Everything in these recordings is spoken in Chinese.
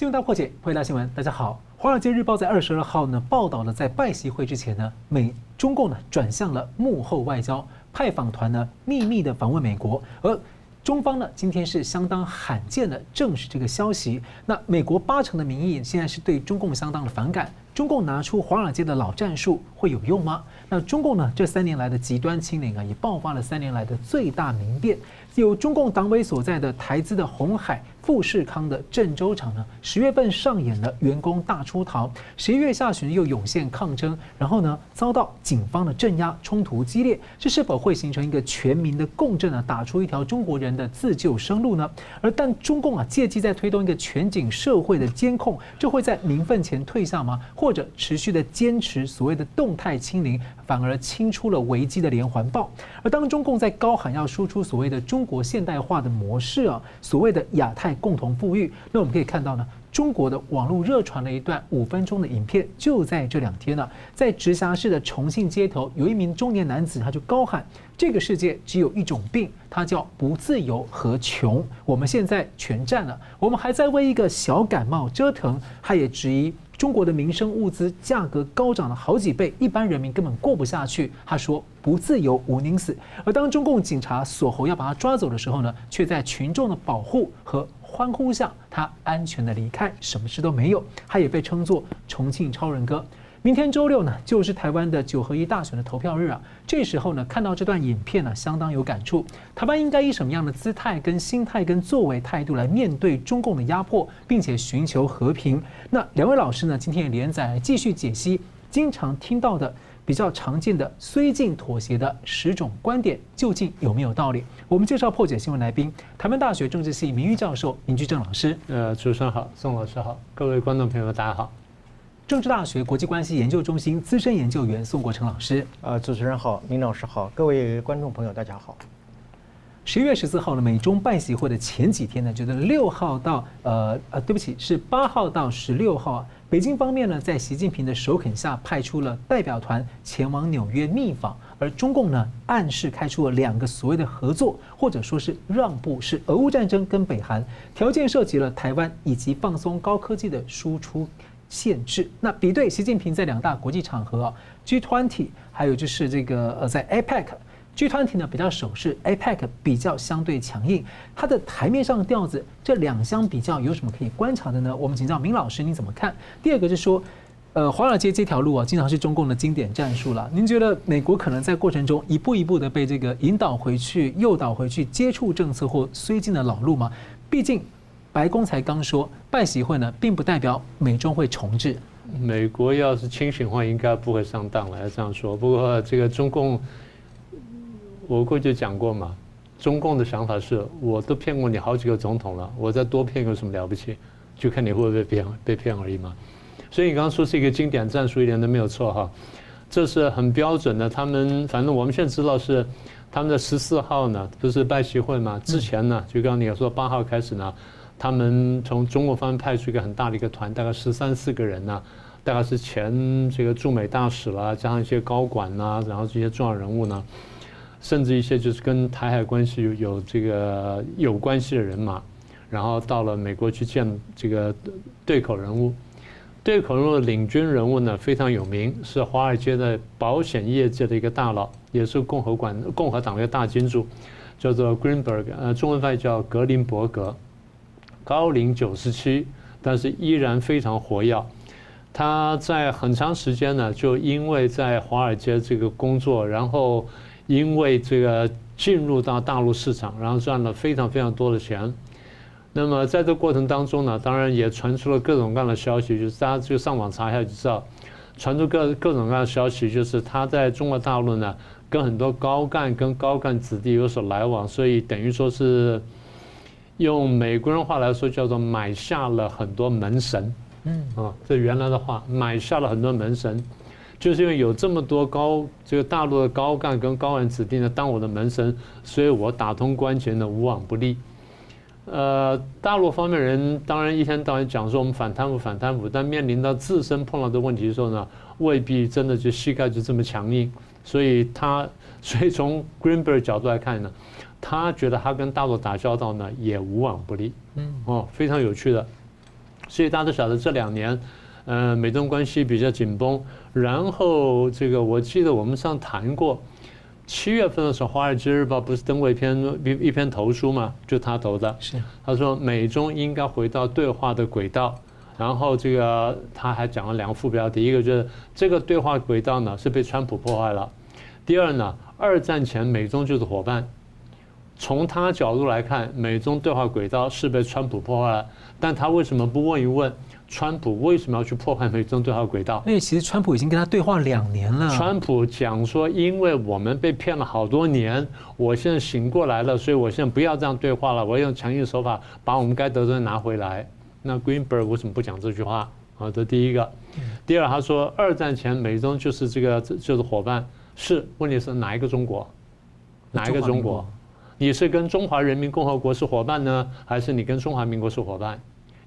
新闻大破解，欢迎大新闻，大家好。《华尔街日报》在二十二号呢报道了，在拜习会之前呢，美中共呢转向了幕后外交，派访团呢秘密的访问美国，而中方呢今天是相当罕见的证实这个消息。那美国八成的民意现在是对中共相当的反感，中共拿出华尔街的老战术会有用吗？那中共呢这三年来的极端清零啊，也爆发了三年来的最大民变。有中共党委所在的台资的红海、富士康的郑州厂呢，十月份上演了员工大出逃，十一月下旬又涌现抗争，然后呢遭到警方的镇压，冲突激烈，这是否会形成一个全民的共振呢？打出一条中国人的自救生路呢？而但中共啊借机在推动一个全景社会的监控，这会在民愤前退下吗？或者持续的坚持所谓的动态清零，反而清出了危机的连环爆？而当中共在高喊要输出所谓的中国现代化的模式啊，所谓的亚太。共同富裕。那我们可以看到呢，中国的网络热传了一段五分钟的影片，就在这两天呢，在直辖市的重庆街头，有一名中年男子，他就高喊：“这个世界只有一种病，它叫不自由和穷。我们现在全占了，我们还在为一个小感冒折腾。”他也质疑中国的民生物资价格高涨了好几倍，一般人民根本过不下去。他说：“不自由，毋宁死。”而当中共警察锁喉要把他抓走的时候呢，却在群众的保护和欢呼下，他安全的离开，什么事都没有。他也被称作重庆超人哥。明天周六呢，就是台湾的九合一大选的投票日啊。这时候呢，看到这段影片呢，相当有感触。台湾应该以什么样的姿态、跟心态、跟作为态度来面对中共的压迫，并且寻求和平？那两位老师呢，今天也连载继续解析经常听到的。比较常见的绥靖妥协的十种观点，究竟有没有道理？我们介绍破解新闻来宾，台湾大学政治系名誉教授林居正老师。呃，主持人好，宋老师好，各位观众朋友大家好。政治大学国际关系研究中心资深研究员宋国成老师。呃，主持人好，明老师好，各位观众朋友大家好。十一月十四号呢，美中拜习会的前几天呢，就是六号到呃呃，对不起，是八号到十六号啊。北京方面呢，在习近平的首肯下，派出了代表团前往纽约密访，而中共呢，暗示开出了两个所谓的合作，或者说是让步，是俄乌战争跟北韩，条件涉及了台湾以及放松高科技的输出限制。那比对习近平在两大国际场合啊，G20，还有就是这个呃，在 APEC。G20 呢比较守势，APEC 比较相对强硬。它的台面上的调子，这两相比较有什么可以观察的呢？我们请教明老师，您怎么看？第二个就是说，呃，华尔街这条路啊，经常是中共的经典战术了。您觉得美国可能在过程中一步一步的被这个引导回去、诱导回去接触政策或绥靖的老路吗？毕竟白宫才刚说，拜习会呢，并不代表美中会重置。美国要是清醒的话，应该不会上当了，要这样说。不过这个中共。我过去讲过嘛，中共的想法是，我都骗过你好几个总统了，我再多骗有什么了不起？就看你会不会被骗，被骗而已嘛。所以你刚刚说是一个经典战术，一点都没有错哈。这是很标准的。他们反正我们现在知道是他们的十四号呢，不是拜习会嘛？之前呢，就刚刚你说八号开始呢，他们从中国方面派出一个很大的一个团，大概十三四个人呢，大概是前这个驻美大使啦，加上一些高管呐，然后这些重要人物呢。甚至一些就是跟台海关系有有这个有关系的人马，然后到了美国去见这个对口人物，对口人物的领军人物呢，非常有名，是华尔街的保险业界的一个大佬，也是共和管共和党的一个大金主，叫做 Greenberg，呃，中文翻译叫格林伯格，高龄九十七，但是依然非常活跃。他在很长时间呢，就因为在华尔街这个工作，然后。因为这个进入到大陆市场，然后赚了非常非常多的钱。那么在这过程当中呢，当然也传出了各种各样的消息，就是大家就上网查一下就知道，传出各各种各样的消息，就是他在中国大陆呢，跟很多高干跟高干子弟有所来往，所以等于说是用美国人话来说叫做买下了很多门神。嗯啊，这原来的话，买下了很多门神。就是因为有这么多高这个大陆的高干跟高人子弟呢当我的门神，所以我打通关节呢无往不利。呃，大陆方面人当然一天到晚讲说我们反贪腐反贪腐，但面临到自身碰到的问题的时候呢，未必真的就膝盖就这么强硬。所以他所以从 Greenberg 角度来看呢，他觉得他跟大陆打交道呢也无往不利。嗯，哦，非常有趣的。所以大家都晓得这两年，呃，美中关系比较紧绷。然后这个我记得我们上谈过，七月份的时候，《华尔街日报》不是登过一篇一一篇投书嘛？就他投的，是他说美中应该回到对话的轨道。然后这个他还讲了两个副标题，一个就是这个对话轨道呢是被川普破坏了，第二呢，二战前美中就是伙伴。从他角度来看，美中对话轨道是被川普破坏了，但他为什么不问一问川普为什么要去破坏美中对话轨道？因为其实川普已经跟他对话两年了。川普讲说，因为我们被骗了好多年，我现在醒过来了，所以我现在不要这样对话了，我要用强硬手法把我们该得的拿回来。那 Greenberg 为什么不讲这句话？啊，这第一个。第二，他说二战前美中就是这个就是伙伴，是问题是哪一个中国？哪一个中国？你是跟中华人民共和国是伙伴呢，还是你跟中华民国是伙伴？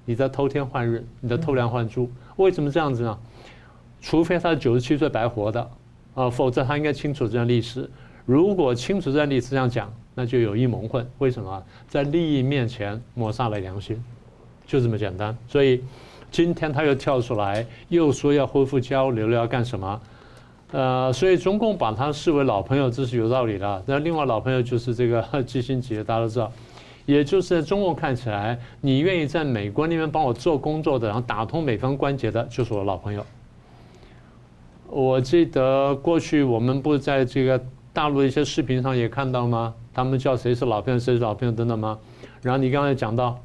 你在偷天换日，你在偷梁换柱，为什么这样子呢？除非他是九十七岁白活的，啊，否则他应该清楚这段历史。如果清楚这段历史这样讲，那就有意蒙混。为什么？在利益面前抹杀了良心，就这么简单。所以今天他又跳出来，又说要恢复交流了，要干什么？呃，所以中共把他视为老朋友，这是有道理的。那另外老朋友就是这个 基辛杰，大家都知道，也就是在中共看起来，你愿意在美国那边帮我做工作的，然后打通美方关节的，就是我老朋友。我记得过去我们不在这个大陆的一些视频上也看到吗？他们叫谁是老朋友，谁是老朋友等等吗？然后你刚才讲到，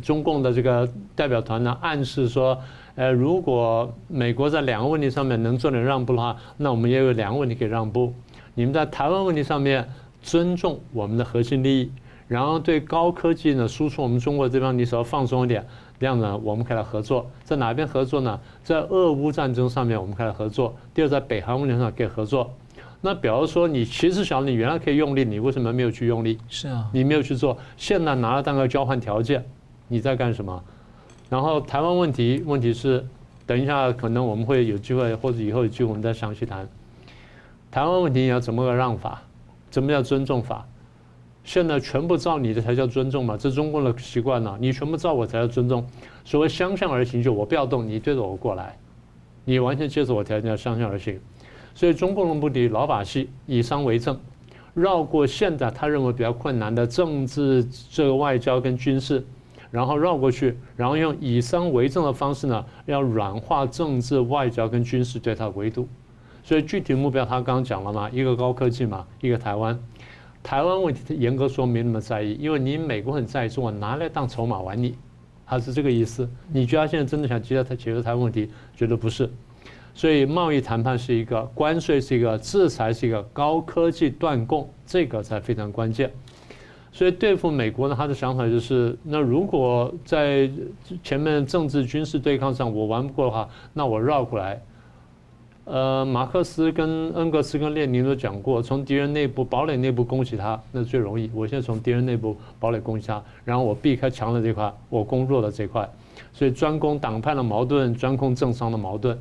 中共的这个代表团呢，暗示说。呃，如果美国在两个问题上面能做点让步的话，那我们也有两个问题可以让步。你们在台湾问题上面尊重我们的核心利益，然后对高科技呢输出我们中国这边你稍微放松一点，这样呢我们可以来合作。在哪边合作呢？在俄乌战争上面我们可以来合作。第二，在北韩问题上可以合作。那比如说你其实想你原来可以用力，你为什么没有去用力？是啊，你没有去做，现在拿了当个交换条件，你在干什么？然后台湾问题，问题是，等一下可能我们会有机会，或者以后有机会我们再详细谈。台湾问题你要怎么个让法？怎么叫尊重法？现在全部照你的才叫尊重嘛？这中共的习惯呢。你全部照我才叫尊重。所谓相向而行，就我不要动，你对着我过来，你完全接受我条件叫相向而行。所以中共的目的老把戏，以商为政，绕过现在他认为比较困难的政治、这个外交跟军事。然后绕过去，然后用以商为政的方式呢，要软化政治、外交跟军事对它的围堵。所以具体目标他刚刚讲了嘛，一个高科技嘛，一个台湾。台湾问题严格说没那么在意，因为你美国很在意，说我拿来当筹码玩你，他是这个意思。你觉得他现在真的想解决他解决台湾问题？觉得不是。所以贸易谈判是一个，关税是一个，制裁是一个，高科技断供这个才非常关键。所以对付美国呢，他的想法就是：那如果在前面政治军事对抗上我玩不过的话，那我绕过来。呃，马克思跟恩格斯跟列宁都讲过，从敌人内部堡垒内部攻击他，那最容易。我现在从敌人内部堡垒攻击他，然后我避开强的这块，我攻弱的这块。所以专攻党派的矛盾，专攻政商的矛盾。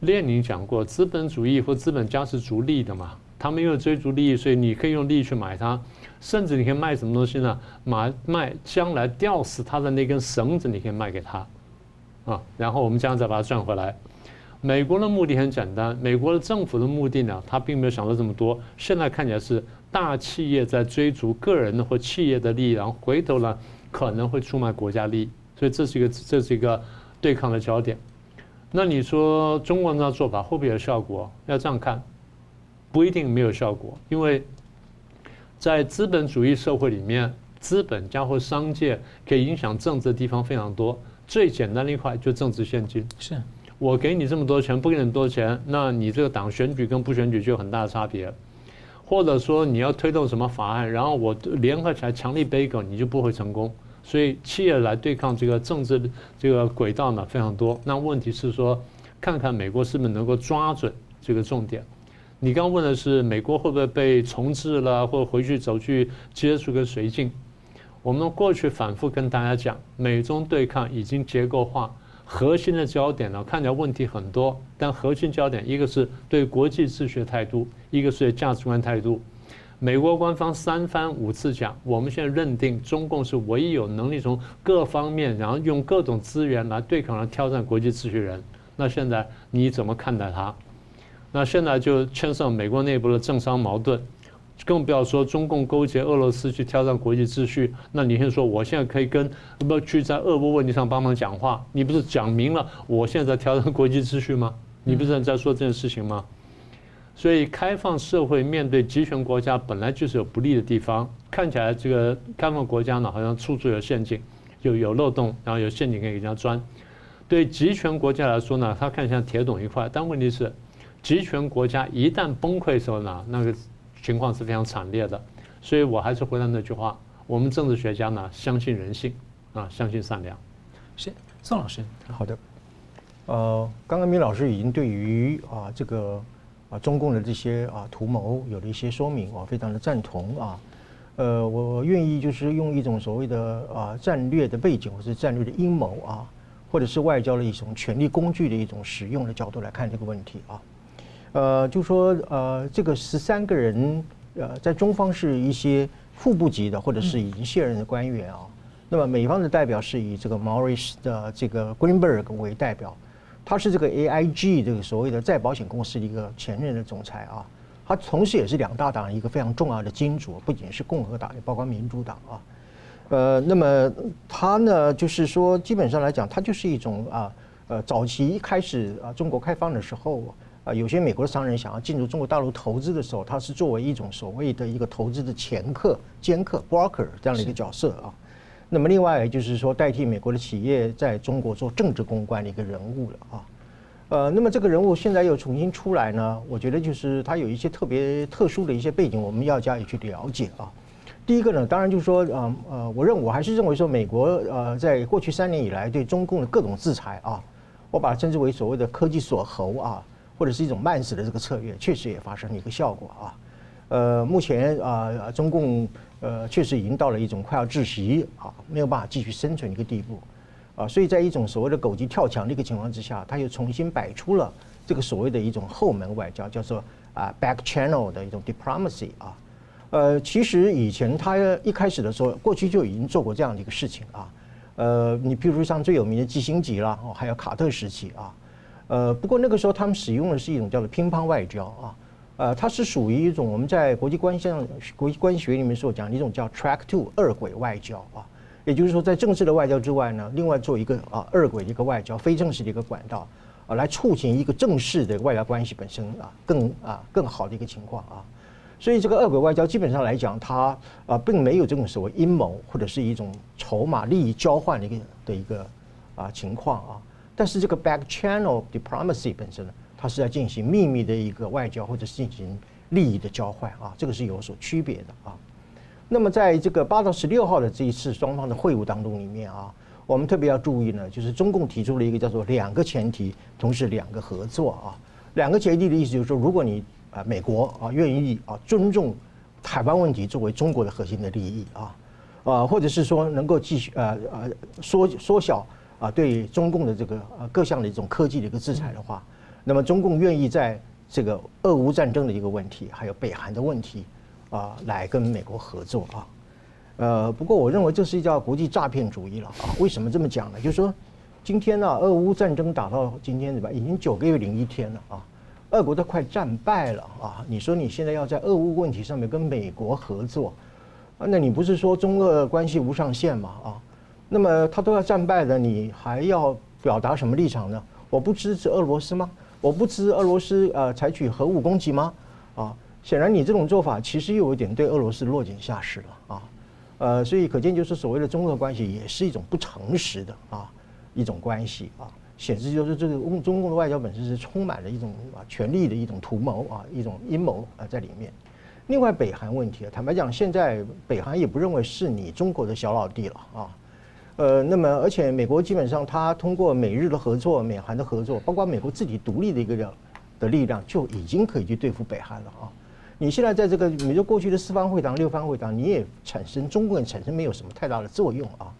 列宁讲过，资本主义或资本家是逐利的嘛，他们因为追逐利益，所以你可以用利益去买它。甚至你可以卖什么东西呢？买卖将来吊死他的那根绳子，你可以卖给他，啊，然后我们这样再把它赚回来。美国的目的很简单，美国的政府的目的呢，他并没有想到这么多。现在看起来是大企业在追逐个人的或企业的利益，然后回头呢可能会出卖国家利益，所以这是一个这是一个对抗的焦点。那你说中国人的做法会不会有效果？要这样看，不一定没有效果，因为。在资本主义社会里面，资本家或商界可以影响政治的地方非常多。最简单的一块就政治献金。是，我给你这么多钱，不给你多钱，那你这个党选举跟不选举就有很大的差别。或者说你要推动什么法案，然后我联合起来强力背个，你就不会成功。所以企业来对抗这个政治这个轨道呢非常多。那问题是说，看看美国是不是能够抓准这个重点。你刚问的是美国会不会被重置了，或者回去走去接触跟绥靖？我们过去反复跟大家讲，美中对抗已经结构化，核心的焦点呢，看起来问题很多，但核心焦点一个是对国际秩序的态度，一个是价值观态度。美国官方三番五次讲，我们现在认定中共是唯一有能力从各方面，然后用各种资源来对抗、来挑战国际秩序人。那现在你怎么看待他？那现在就牵涉美国内部的政商矛盾，更不要说中共勾结俄罗斯去挑战国际秩序。那你先说，我现在可以跟不去在俄乌问题上帮忙讲话？你不是讲明了，我现在在挑战国际秩序吗？你不是在说这件事情吗？所以，开放社会面对集权国家本来就是有不利的地方。看起来这个开放国家呢，好像处处有陷阱，有有漏洞，然后有陷阱可以给人家钻。对集权国家来说呢，它看起来铁桶一块。但问题是，集权国家一旦崩溃的时候呢，那个情况是非常惨烈的。所以我还是回到那句话：我们政治学家呢，相信人性啊，相信善良。是宋老师，好的。呃，刚刚米老师已经对于啊这个。啊，中共的这些啊图谋有了一些说明，我非常的赞同啊。呃，我愿意就是用一种所谓的啊战略的背景，或是战略的阴谋啊，或者是外交的一种权力工具的一种使用的角度来看这个问题啊。呃，就说呃，这个十三个人呃，在中方是一些副部级的，或者是已经卸任的官员啊。那么美方的代表是以这个 Morris 的这个 Greenberg 为代表。他是这个 AIG 这个所谓的再保险公司的一个前任的总裁啊，他同时也是两大党一个非常重要的金主，不仅是共和党，也包括民主党啊。呃，那么他呢，就是说基本上来讲，他就是一种啊，呃，早期一开始啊，中国开放的时候啊，有些美国的商人想要进入中国大陆投资的时候，他是作为一种所谓的一个投资的掮客、掮客 （broker） 这样的一个角色啊。那么另外就是说，代替美国的企业在中国做政治公关的一个人物了啊，呃，那么这个人物现在又重新出来呢，我觉得就是他有一些特别特殊的一些背景，我们要加以去了解啊。第一个呢，当然就是说，呃呃，我认我还是认为说，美国呃在过去三年以来对中共的各种制裁啊，我把它称之为所谓的科技锁喉啊，或者是一种慢死的这个策略，确实也发生了一个效果啊。呃，目前啊，中共。呃，确实已经到了一种快要窒息啊，没有办法继续生存一个地步，啊，所以在一种所谓的狗急跳墙的一个情况之下，他又重新摆出了这个所谓的一种后门外交，叫做啊 back channel 的一种 diplomacy 啊，呃，其实以前他一开始的时候，过去就已经做过这样的一个事情啊，呃，你譬如像最有名的基辛格啦，还有卡特时期啊，呃，不过那个时候他们使用的是一种叫做乒乓外交啊。呃，它是属于一种我们在国际关系上、国际关系学里面所讲的一种叫 track two 二轨外交啊，也就是说，在正式的外交之外呢，另外做一个啊二轨的一个外交，非正式的一个管道啊，来促进一个正式的外交关系本身啊更啊更好的一个情况啊。所以这个二轨外交基本上来讲，它啊并没有这种所谓阴谋或者是一种筹码利益交换的一个的一个啊情况啊。但是这个 back channel diplomacy 本身呢，它是在进行秘密的一个外交，或者是进行利益的交换啊，这个是有所区别的啊。那么在这个八到十六号的这一次双方的会晤当中里面啊，我们特别要注意呢，就是中共提出了一个叫做两个前提，同时两个合作啊。两个前提的意思就是说，如果你啊美国啊愿意啊尊重台湾问题作为中国的核心的利益啊，啊或者是说能够继续呃呃缩缩小啊对中共的这个呃各项的一种科技的一个制裁的话。那么中共愿意在这个俄乌战争的一个问题，还有北韩的问题，啊，来跟美国合作啊，呃，不过我认为这是一叫国际诈骗主义了啊。为什么这么讲呢？就是说，今天呢，俄乌战争打到今天对吧，已经九个月零一天了啊，俄国都快战败了啊。你说你现在要在俄乌问题上面跟美国合作，那你不是说中俄关系无上限吗？啊，那么他都要战败了，你还要表达什么立场呢？我不支持俄罗斯吗？我不支持俄罗斯呃采取核武攻击吗？啊，显然你这种做法其实又有点对俄罗斯落井下石了啊，呃，所以可见就是所谓的中俄关系也是一种不诚实的啊一种关系啊，显示就是这个中中共的外交本身是充满了一种啊权力的一种图谋啊一种阴谋啊在里面。另外北韩问题啊，坦白讲，现在北韩也不认为是你中国的小老弟了啊。呃，那么而且美国基本上，它通过美日的合作、美韩的合作，包括美国自己独立的一个的的力量，就已经可以去对付北韩了啊！你现在在这个美国过去的四方会谈、六方会谈，你也产生中国人产生没有什么太大的作用啊。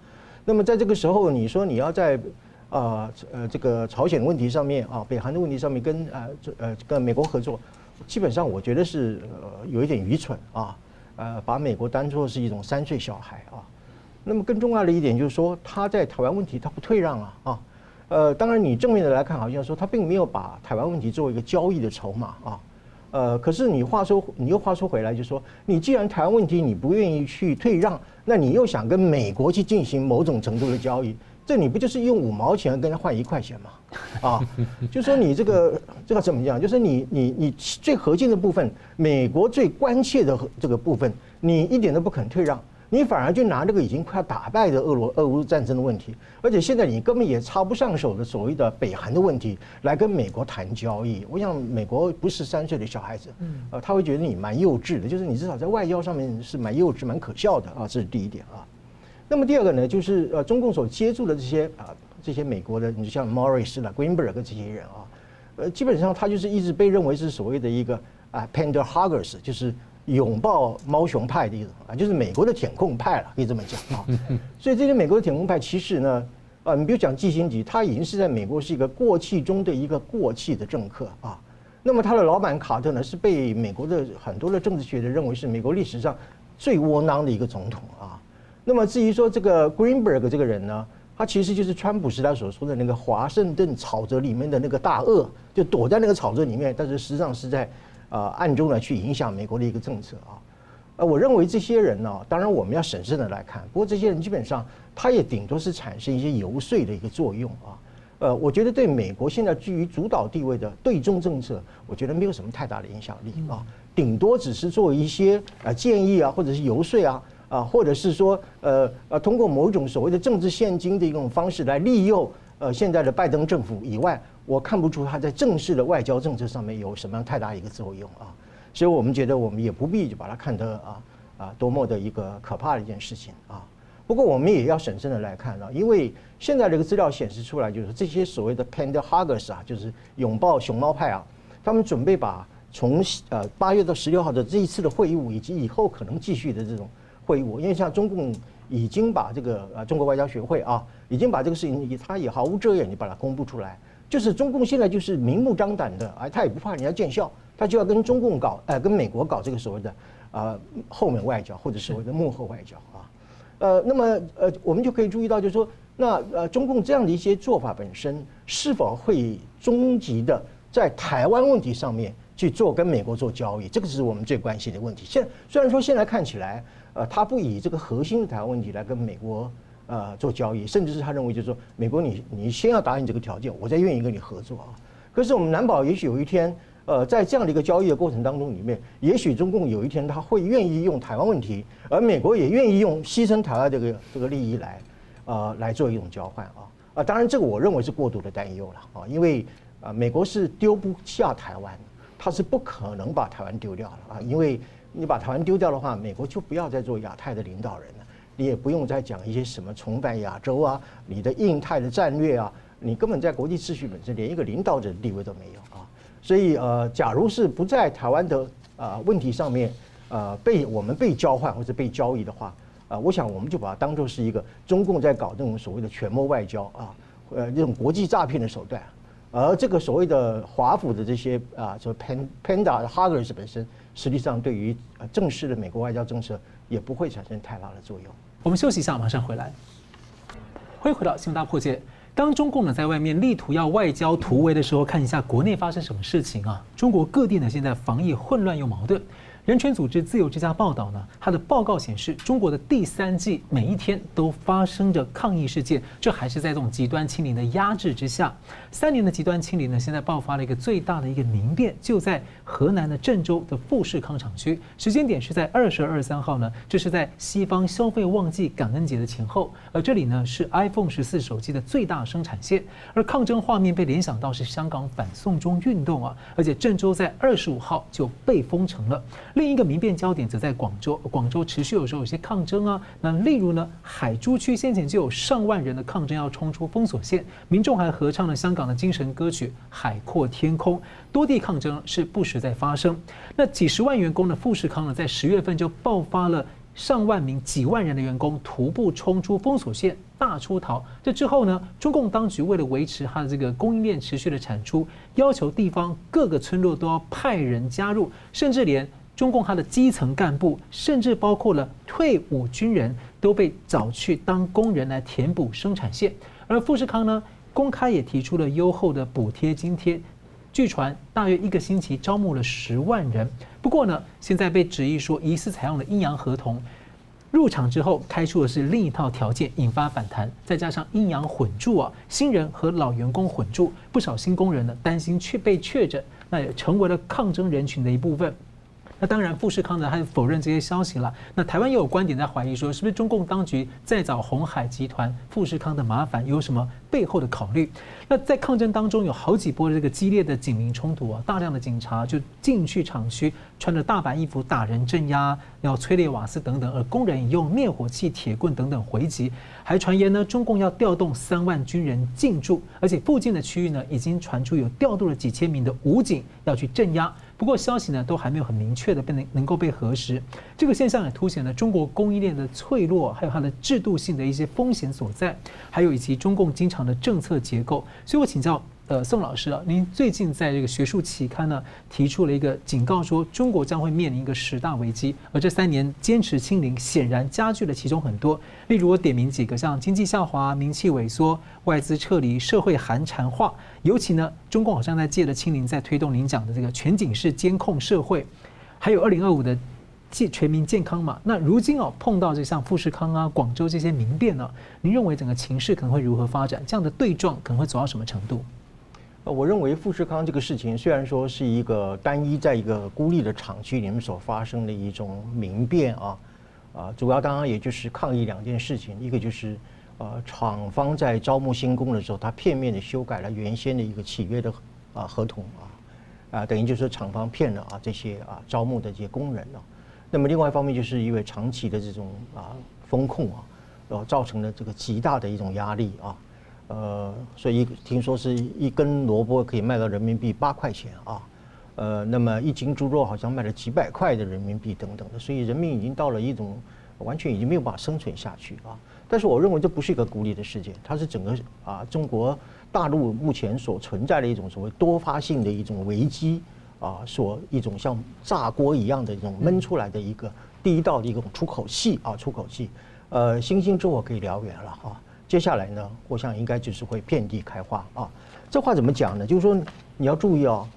那么在这个时候，你说你要在啊呃这个朝鲜问题上面啊，北韩的问题上面跟啊呃跟美国合作，基本上我觉得是呃有一点愚蠢啊。呃，把美国当作是一种三岁小孩啊。那么更重要的一点就是说，他在台湾问题他不退让啊啊。呃，当然你正面的来看，好像说他并没有把台湾问题作为一个交易的筹码啊。呃，可是你话说，你又话说回来，就是说，你既然台湾问题你不愿意去退让，那你又想跟美国去进行某种程度的交易，这你不就是用五毛钱跟他换一块钱吗？啊，就说你这个这个怎么样？就是你你你最核心的部分，美国最关切的这个部分，你一点都不肯退让。你反而就拿这个已经快要打败的俄罗俄乌战争的问题，而且现在你根本也插不上手的所谓的北韩的问题来跟美国谈交易。我想美国不是三岁的小孩子，呃，他会觉得你蛮幼稚的，就是你至少在外交上面是蛮幼稚、蛮可笑的啊，这是第一点啊。那么第二个呢，就是呃，中共所接触的这些啊，这些美国的，你就像 Morris 啦、Greenberg 这些人啊，呃，基本上他就是一直被认为是所谓的一个啊 Pander Huggers，就是。拥抱猫熊派的一种啊，就是美国的舔控派了，可以这么讲啊。所以这些美国的舔控派，其实呢，啊，你比如讲季辛吉，他已经是在美国是一个过气中的一个过气的政客啊。那么他的老板卡特呢，是被美国的很多的政治学者认为是美国历史上最窝囊的一个总统啊。那么至于说这个 Greenberg 这个人呢，他其实就是川普时代所说的那个华盛顿草泽里面的那个大鳄，就躲在那个草泽里面，但是实际上是在。啊，暗中呢去影响美国的一个政策啊，呃，我认为这些人呢，当然我们要审慎的来看。不过这些人基本上，他也顶多是产生一些游说的一个作用啊。呃，我觉得对美国现在居于主导地位的对中政策，我觉得没有什么太大的影响力啊。顶多只是做一些呃建议啊，或者是游说啊，啊，或者是说呃呃通过某种所谓的政治现金的一种方式来利诱呃现在的拜登政府以外。我看不出他在正式的外交政策上面有什么样太大一个作用啊，所以我们觉得我们也不必就把它看得啊啊多么的一个可怕的一件事情啊。不过我们也要审慎的来看啊，因为现在这个资料显示出来，就是这些所谓的 Panda Huggers 啊，就是拥抱熊猫派啊，他们准备把从呃八月到十六号的这一次的会议，以及以后可能继续的这种会议，因为像中共已经把这个呃中国外交学会啊，已经把这个事情，他也毫无遮掩你把它公布出来。就是中共现在就是明目张胆的，哎，他也不怕人家见笑，他就要跟中共搞，哎，跟美国搞这个所谓的啊后门外交或者所谓的幕后外交啊，呃，那么呃，我们就可以注意到，就是说，那呃，中共这样的一些做法本身是否会终极的在台湾问题上面去做跟美国做交易，这个是我们最关心的问题。现虽然说现在看起来，呃，他不以这个核心的台湾问题来跟美国。呃，做交易，甚至是他认为，就是说，美国你你先要答应这个条件，我再愿意跟你合作啊。可是我们难保，也许有一天，呃，在这样的一个交易的过程当中里面，也许中共有一天他会愿意用台湾问题，而美国也愿意用牺牲台湾这个这个利益来，呃，来做一种交换啊。啊，当然这个我认为是过度的担忧了啊，因为啊，美国是丢不下台湾，他是不可能把台湾丢掉了啊，因为你把台湾丢掉的话，美国就不要再做亚太的领导人了。你也不用再讲一些什么崇拜亚洲啊，你的印太的战略啊，你根本在国际秩序本身连一个领导者的地位都没有啊。所以呃，假如是不在台湾的啊问题上面呃被我们被交换或者被交易的话啊，我想我们就把它当做是一个中共在搞这种所谓的权谋外交啊，呃这种国际诈骗的手段。而这个所谓的华府的这些啊，就 Pander Huggers 本身，实际上对于正式的美国外交政策也不会产生太大的作用。我们休息一下，马上回来。欢迎回到新闻大破解。当中共呢在外面力图要外交突围的时候，看一下国内发生什么事情啊？中国各地呢现在防疫混乱又矛盾。人权组织自由之家报道呢，它的报告显示，中国的第三季每一天都发生着抗议事件，这还是在这种极端清零的压制之下。三年的极端清零呢，现在爆发了一个最大的一个民变，就在河南的郑州的富士康厂区，时间点是在二十二、二十三号呢，这是在西方消费旺季感恩节的前后，而这里呢是 iPhone 十四手机的最大生产线，而抗争画面被联想到是香港反送中运动啊，而且郑州在二十五号就被封城了。另一个民变焦点则在广州，广州持续有时候有些抗争啊。那例如呢，海珠区先前就有上万人的抗争要冲出封锁线，民众还合唱了香港的精神歌曲《海阔天空》。多地抗争是不时在发生。那几十万员工的富士康呢，在十月份就爆发了上万名、几万人的员工徒步冲出封锁线，大出逃。这之后呢，中共当局为了维持它的这个供应链持续的产出，要求地方各个村落都要派人加入，甚至连。中共它的基层干部，甚至包括了退伍军人都被找去当工人来填补生产线。而富士康呢，公开也提出了优厚的补贴津贴，据传大约一个星期招募了十万人。不过呢，现在被质疑说疑似采用了阴阳合同。入场之后开出的是另一套条件，引发反弹。再加上阴阳混住啊，新人和老员工混住，不少新工人呢担心却被确诊，那也成为了抗争人群的一部分。那当然，富士康呢他否认这些消息了。那台湾也有观点在怀疑说，是不是中共当局在找红海集团、富士康的麻烦，有什么背后的考虑？那在抗争当中，有好几波的这个激烈的警民冲突啊，大量的警察就进去厂区，穿着大白衣服打人镇压，要催泪瓦斯等等，而工人也用灭火器、铁棍等等回击，还传言呢，中共要调动三万军人进驻，而且附近的区域呢，已经传出有调度了几千名的武警要去镇压。不过消息呢都还没有很明确的被能能够被核实，这个现象也凸显了中国供应链的脆弱，还有它的制度性的一些风险所在，还有以及中共经常场的政策结构。所以我请教。呃，宋老师啊，您最近在这个学术期刊呢提出了一个警告，说中国将会面临一个十大危机，而这三年坚持清零，显然加剧了其中很多。例如我点名几个，像经济下滑、名气萎缩、外资撤离、社会寒蝉化，尤其呢，中共好像在借着清零，在推动您讲的这个全景式监控社会，还有二零二五的健全民健康嘛。那如今哦，碰到这像富士康啊、广州这些民变呢，您认为整个情势可能会如何发展？这样的对撞可能会走到什么程度？我认为富士康这个事情虽然说是一个单一在一个孤立的厂区里面所发生的一种民变啊，啊，主要当然也就是抗议两件事情，一个就是呃厂方在招募新工的时候，他片面的修改了原先的一个契约的啊合同啊，啊等于就是厂方骗了啊这些啊招募的这些工人了。那么另外一方面就是因为长期的这种啊风控啊，然后造成了这个极大的一种压力啊。呃，所以听说是一根萝卜可以卖到人民币八块钱啊，呃，那么一斤猪肉好像卖了几百块的人民币等等的，所以人民已经到了一种完全已经没有办法生存下去啊。但是我认为这不是一个孤立的事件，它是整个啊中国大陆目前所存在的一种所谓多发性的一种危机啊，所一种像炸锅一样的一种闷出来的一个第一道的一种出口气啊，出口气，呃，星星之火可以燎原了啊。接下来呢，我想应该就是会遍地开花啊。这话怎么讲呢？就是说你要注意啊，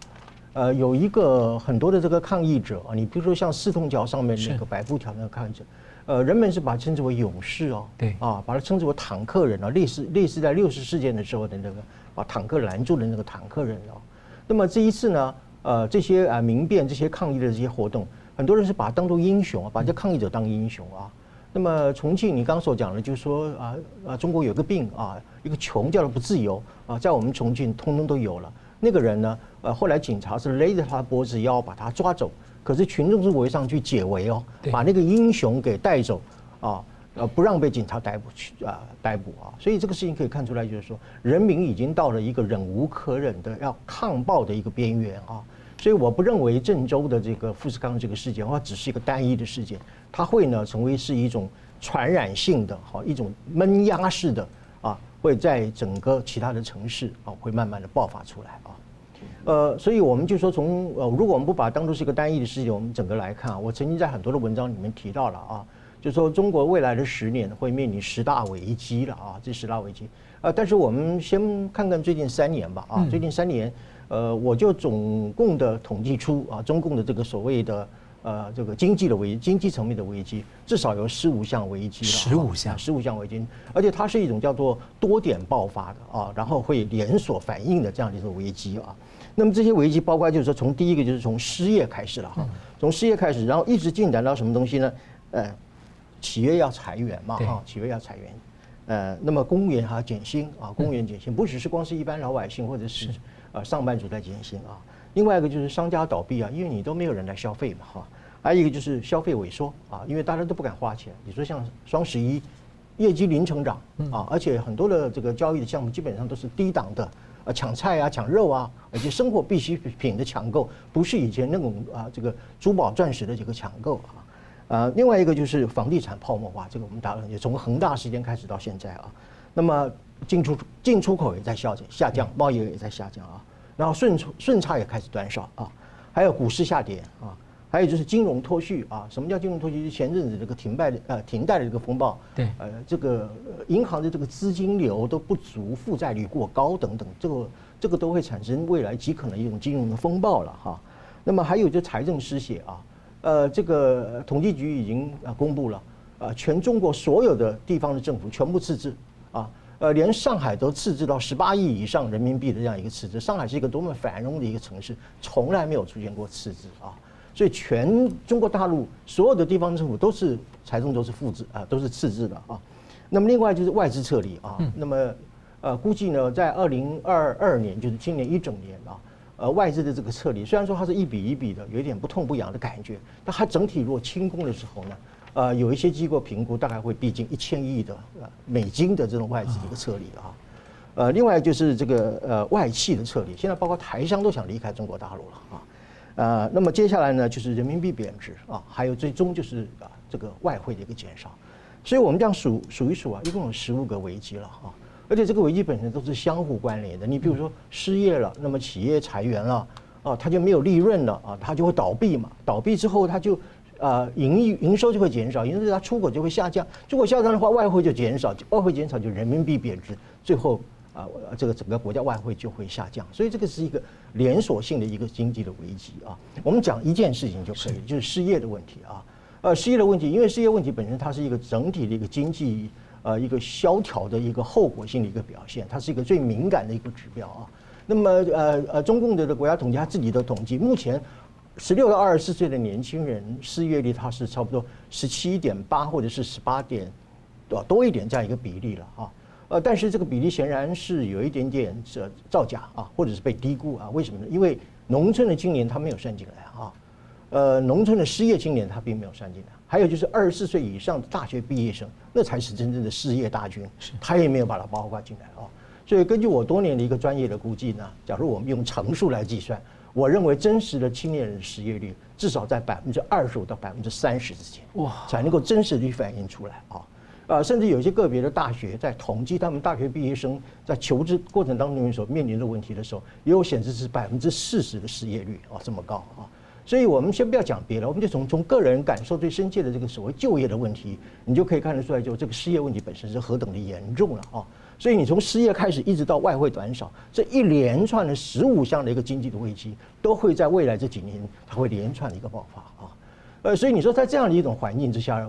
呃，有一个很多的这个抗议者啊，你比如说像四通桥上面那个百步桥那个抗议者，呃，人们是把它称之为勇士哦，对啊，把它称之为坦克人啊，类似类似在六四事件的时候的那个把坦克拦住的那个坦克人哦。那么这一次呢，呃，这些啊民变、这些抗议的这些活动，很多人是把它当做英雄啊，把这抗议者当英雄啊。那么重庆，你刚刚所讲的，就是说啊啊，中国有个病啊，一个穷叫做不自由啊，在我们重庆通通都有了。那个人呢，呃，后来警察是勒着他脖子要把他抓走，可是群众是围上去解围哦，把那个英雄给带走啊，呃，不让被警察逮捕去啊逮捕啊。所以这个事情可以看出来，就是说人民已经到了一个忍无可忍的要抗暴的一个边缘啊。所以我不认为郑州的这个富士康这个事件，它只是一个单一的事件，它会呢成为是一种传染性的，好一种闷压式的啊，会在整个其他的城市啊会慢慢的爆发出来啊，呃，所以我们就说从呃，如果我们不把它当做是一个单一的事件，我们整个来看啊，我曾经在很多的文章里面提到了啊，就说中国未来的十年会面临十大危机了啊，这十大危机啊，但是我们先看看最近三年吧啊，最近三年。呃，我就总共的统计出啊，中共的这个所谓的呃这个经济的危经济层面的危机，至少有十五项危机了。十五项，十五项危机，而且它是一种叫做多点爆发的啊，然后会连锁反应的这样的一种危机啊。那么这些危机包括就是说，从第一个就是从失业开始了哈，从失业开始，然后一直进展到什么东西呢？呃，企业要裁员嘛哈，企业要裁员，呃，那么公务员还要减薪啊，公务员减薪，不只是光是一般老百姓或者是。呃，上班族在减薪啊，另外一个就是商家倒闭啊，因为你都没有人来消费嘛，哈。还有一个就是消费萎缩啊，因为大家都不敢花钱。你说像双十一，业绩零成长啊，而且很多的这个交易的项目基本上都是低档的，啊，抢菜啊，抢肉啊，而且生活必需品的抢购不是以前那种啊这个珠宝钻石的这个抢购啊。呃，另外一个就是房地产泡沫化，这个我们打也，从恒大时间开始到现在啊，那么。进出进出口也在下降，下降，贸易也在下降啊，然后顺顺差也开始短少啊，还有股市下跌啊，还有就是金融脱序啊，什么叫金融脱序？就前阵子这个停贷的呃停贷的这个风暴，对，呃，这个银行的这个资金流都不足，负债率过高等等，这个这个都会产生未来极可能一种金融的风暴了哈。那么还有就财政失血啊，呃，这个统计局已经啊公布了，啊，全中国所有的地方的政府全部赤字啊，呃，连上海都赤字到十八亿以上人民币的这样一个赤字。上海是一个多么繁荣的一个城市，从来没有出现过赤字啊。所以全中国大陆所有的地方政府都是财政都是负字啊，都是赤字的啊。那么另外就是外资撤离啊。那么呃估计呢，在二零二二年，就是今年一整年啊，呃外资的这个撤离，虽然说它是一笔一笔的，有一点不痛不痒的感觉，但它整体如果清空的时候呢，呃有一些机构评估大概会逼近一千亿的呃美金的这种外资的一个撤离啊。呃，另外就是这个呃外企的撤离，现在包括台商都想离开中国大陆了啊。呃，那么接下来呢，就是人民币贬值啊，还有最终就是啊这个外汇的一个减少，所以我们这样数数一数啊，一共有十五个危机了啊，而且这个危机本身都是相互关联的。你比如说失业了，那么企业裁员了啊，它就没有利润了啊，它就会倒闭嘛，倒闭之后它就啊营营收就会减少，因为它出口就会下降，出口下降的话，外汇就减少，外汇减少就人民币贬值，最后。啊，这个整个国家外汇就会下降，所以这个是一个连锁性的一个经济的危机啊。我们讲一件事情就可以，就是失业的问题啊。呃，失业的问题，因为失业问题本身它是一个整体的一个经济呃一个萧条的一个后果性的一个表现，它是一个最敏感的一个指标啊。那么呃呃，中共的的国家统计他自己的统计，目前十六到二十四岁的年轻人失业率它是差不多十七点八或者是十八点多多一点这样一个比例了啊。呃，但是这个比例显然是有一点点这造假啊，或者是被低估啊？为什么呢？因为农村的青年他没有算进来啊，呃，农村的失业青年他并没有算进来。还有就是二十四岁以上的大学毕业生，那才是真正的失业大军，他也没有把它包括进来啊。所以根据我多年的一个专业的估计呢，假如我们用乘数来计算，我认为真实的青年人失业率至少在百分之二十五到百分之三十之间，哇，才能够真实的反映出来啊。啊，甚至有些个别的大学在统计他们大学毕业生在求职过程当中所面临的问题的时候，也有显示是百分之四十的失业率啊，这么高啊！所以我们先不要讲别的，我们就从从个人感受最深切的这个所谓就业的问题，你就可以看得出来，就这个失业问题本身是何等的严重了啊！所以你从失业开始，一直到外汇短少，这一连串的十五项的一个经济的危机，都会在未来这几年它会连串的一个爆发啊！呃，所以你说在这样的一种环境之下。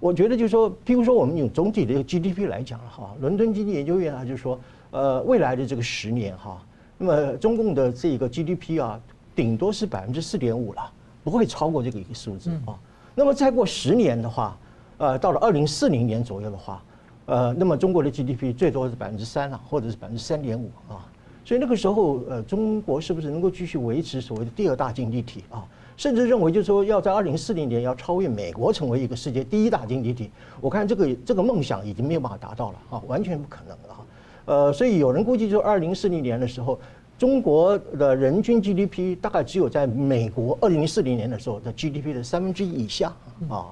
我觉得就是说，譬如说我们用总体的一个 GDP 来讲了哈，伦敦经济研究院啊，就是说，呃，未来的这个十年哈，那么中共的这个 GDP 啊，顶多是百分之四点五了，不会超过这个一个数字啊。那么再过十年的话，呃，到了二零四零年左右的话，呃，那么中国的 GDP 最多是百分之三了，或者是百分之三点五啊。所以那个时候，呃，中国是不是能够继续维持所谓的第二大经济体啊？甚至认为，就是说要在二零四零年要超越美国，成为一个世界第一大经济体。我看这个这个梦想已经没有办法达到了啊，完全不可能了。呃，所以有人估计，就二零四零年的时候，中国的人均 GDP 大概只有在美国二零四零年的时候的 GDP 的三分之一以下啊。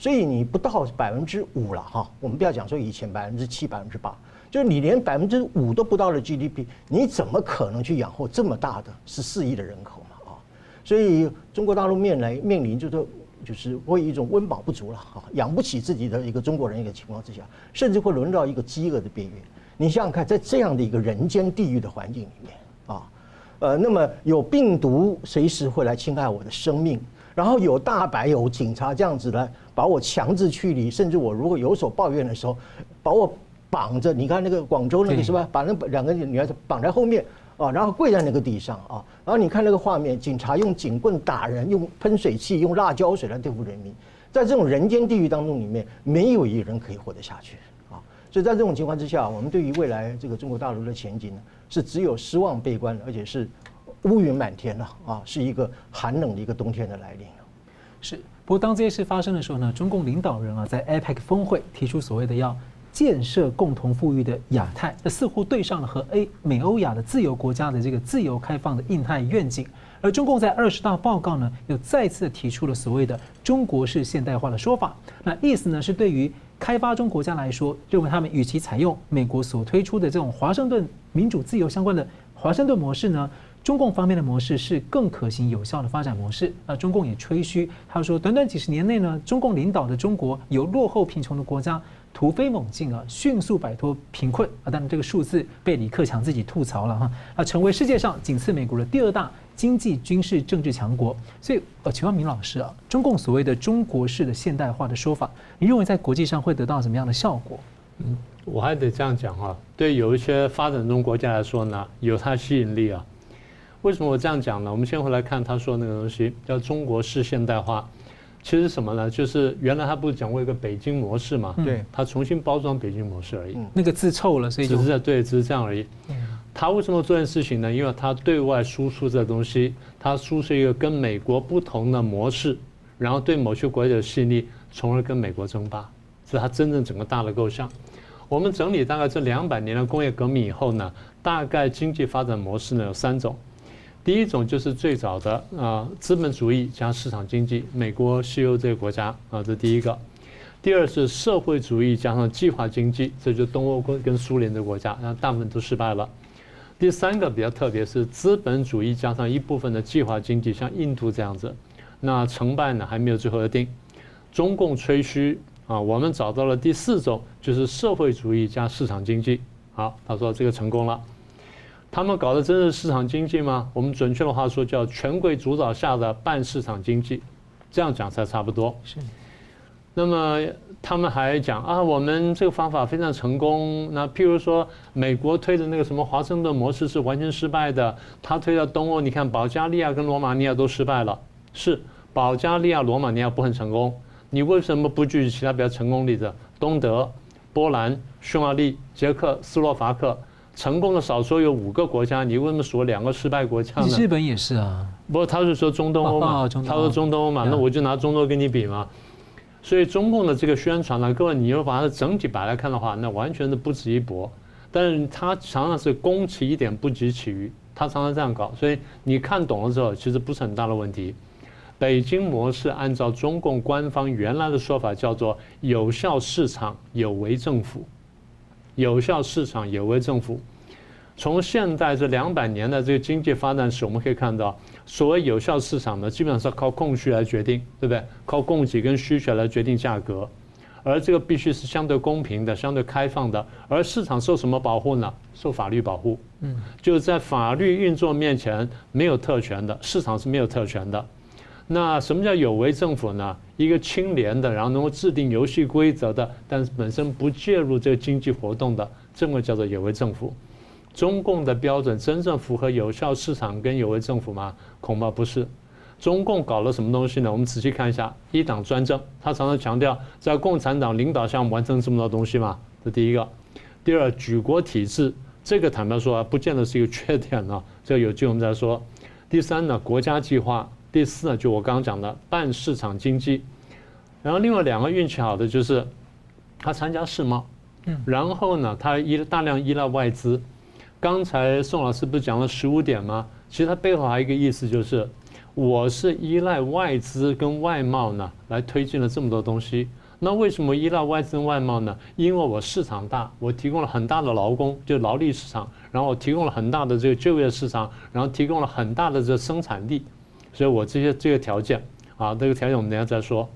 所以你不到百分之五了哈。我们不要讲说以前百分之七、百分之八，就是你连百分之五都不到的 GDP，你怎么可能去养活这么大的十四亿的人口嘛啊？所以中国大陆面来面临就是就是会一种温饱不足了哈，养不起自己的一个中国人一个情况之下，甚至会沦到一个饥饿的边缘。你想想看，在这样的一个人间地狱的环境里面啊，呃，那么有病毒随时会来侵害我的生命，然后有大白有警察这样子来把我强制驱离，甚至我如果有所抱怨的时候，把我绑着。你看那个广州那个是吧？把那两个女孩子绑在后面。啊，然后跪在那个地上啊，然后你看那个画面，警察用警棍打人，用喷水器、用辣椒水来对付人民，在这种人间地狱当中里面，没有一人可以活得下去啊。所以在这种情况之下，我们对于未来这个中国大陆的前景呢，是只有失望、悲观，而且是乌云满天了啊，是一个寒冷的一个冬天的来临。是，不过当这些事发生的时候呢，中共领导人啊，在 APEC 峰会提出所谓的要。建设共同富裕的亚太，这似乎对上了和 A 美欧亚的自由国家的这个自由开放的印太愿景。而中共在二十大报告呢，又再次提出了所谓的中国式现代化的说法。那意思呢，是对于开发中国家来说，认为他们与其采用美国所推出的这种华盛顿民主自由相关的华盛顿模式呢，中共方面的模式是更可行有效的发展模式。那中共也吹嘘，他说，短短几十年内呢，中共领导的中国由落后贫穷的国家突飞猛进啊，迅速摆脱贫困啊。当然，这个数字被李克强自己吐槽了哈，啊，成为世界上仅次美国的第二大经济、军事、政治强国。所以，呃，请问明老师啊，中共所谓的中国式的现代化的说法，你认为在国际上会得到什么样的效果？嗯，我还得这样讲哈，对有一些发展中国家来说呢，有它吸引力啊。为什么我这样讲呢？我们先回来看他说那个东西叫中国式现代化，其实什么呢？就是原来他不是讲过一个北京模式嘛？对，他重新包装北京模式而已。那个字臭了，所以只是在对，只是这样而已。他为什么做这件事情呢？因为他对外输出这东西，他输出一个跟美国不同的模式，然后对某些国家有吸引力，从而跟美国争霸，这是他真正整个大的构想。我们整理大概这两百年的工业革命以后呢，大概经济发展模式呢有三种。第一种就是最早的啊，资本主义加市场经济，美国、西欧这些国家啊，这第一个。第二是社会主义加上计划经济，这就是东欧跟跟苏联的国家，那大部分都失败了。第三个比较特别，是资本主义加上一部分的计划经济，像印度这样子，那成败呢还没有最后的定。中共吹嘘啊，我们找到了第四种，就是社会主义加市场经济。好，他说这个成功了。他们搞的真是市场经济吗？我们准确的话说叫权贵主导下的半市场经济，这样讲才差不多。是。那么他们还讲啊，我们这个方法非常成功。那譬如说，美国推的那个什么华盛顿模式是完全失败的。他推到东欧，你看保加利亚跟罗马尼亚都失败了。是，保加利亚、罗马尼亚不很成功。你为什么不举其他比较成功例子？东德、波兰、匈牙利、捷克斯洛伐克。成功的少说有五个国家，你为什么数两个失败国家呢？日本也是啊。不过他是说中东欧嘛，他说中东欧嘛，那我就拿中东跟你比嘛。所以中共的这个宣传呢，各位你要把它整体摆来看的话，那完全是不值一驳。但是他常常是攻其一点不及其余，他常常这样搞。所以你看懂了之后，其实不是很大的问题。北京模式按照中共官方原来的说法叫做有效市场有为政府。有效市场有为政府，从现在这两百年的这个经济发展史，我们可以看到，所谓有效市场呢，基本上是靠供需来决定，对不对？靠供给跟需求来决定价格，而这个必须是相对公平的、相对开放的。而市场受什么保护呢？受法律保护。嗯，就是在法律运作面前没有特权的，市场是没有特权的。那什么叫有为政府呢？一个清廉的，然后能够制定游戏规则的，但是本身不介入这个经济活动的，这么叫做有为政府。中共的标准真正符合有效市场跟有为政府吗？恐怕不是。中共搞了什么东西呢？我们仔细看一下，一党专政，他常常强调在共产党领导下完成这么多东西嘛，这第一个。第二，举国体制，这个坦白说啊，不见得是一个缺点啊，这有机会我们再说。第三呢，国家计划。第四呢，就我刚刚讲的半市场经济，然后另外两个运气好的就是，他参加世贸，嗯，然后呢，他依大量依赖外资。刚才宋老师不是讲了十五点吗？其实它背后还有一个意思就是，我是依赖外资跟外贸呢来推进了这么多东西。那为什么依赖外资跟外贸呢？因为我市场大，我提供了很大的劳工，就劳力市场，然后我提供了很大的这个就业市场，然后提供了很大的这个生产力。所以我这些这个条件啊，这个条件我们等下再说。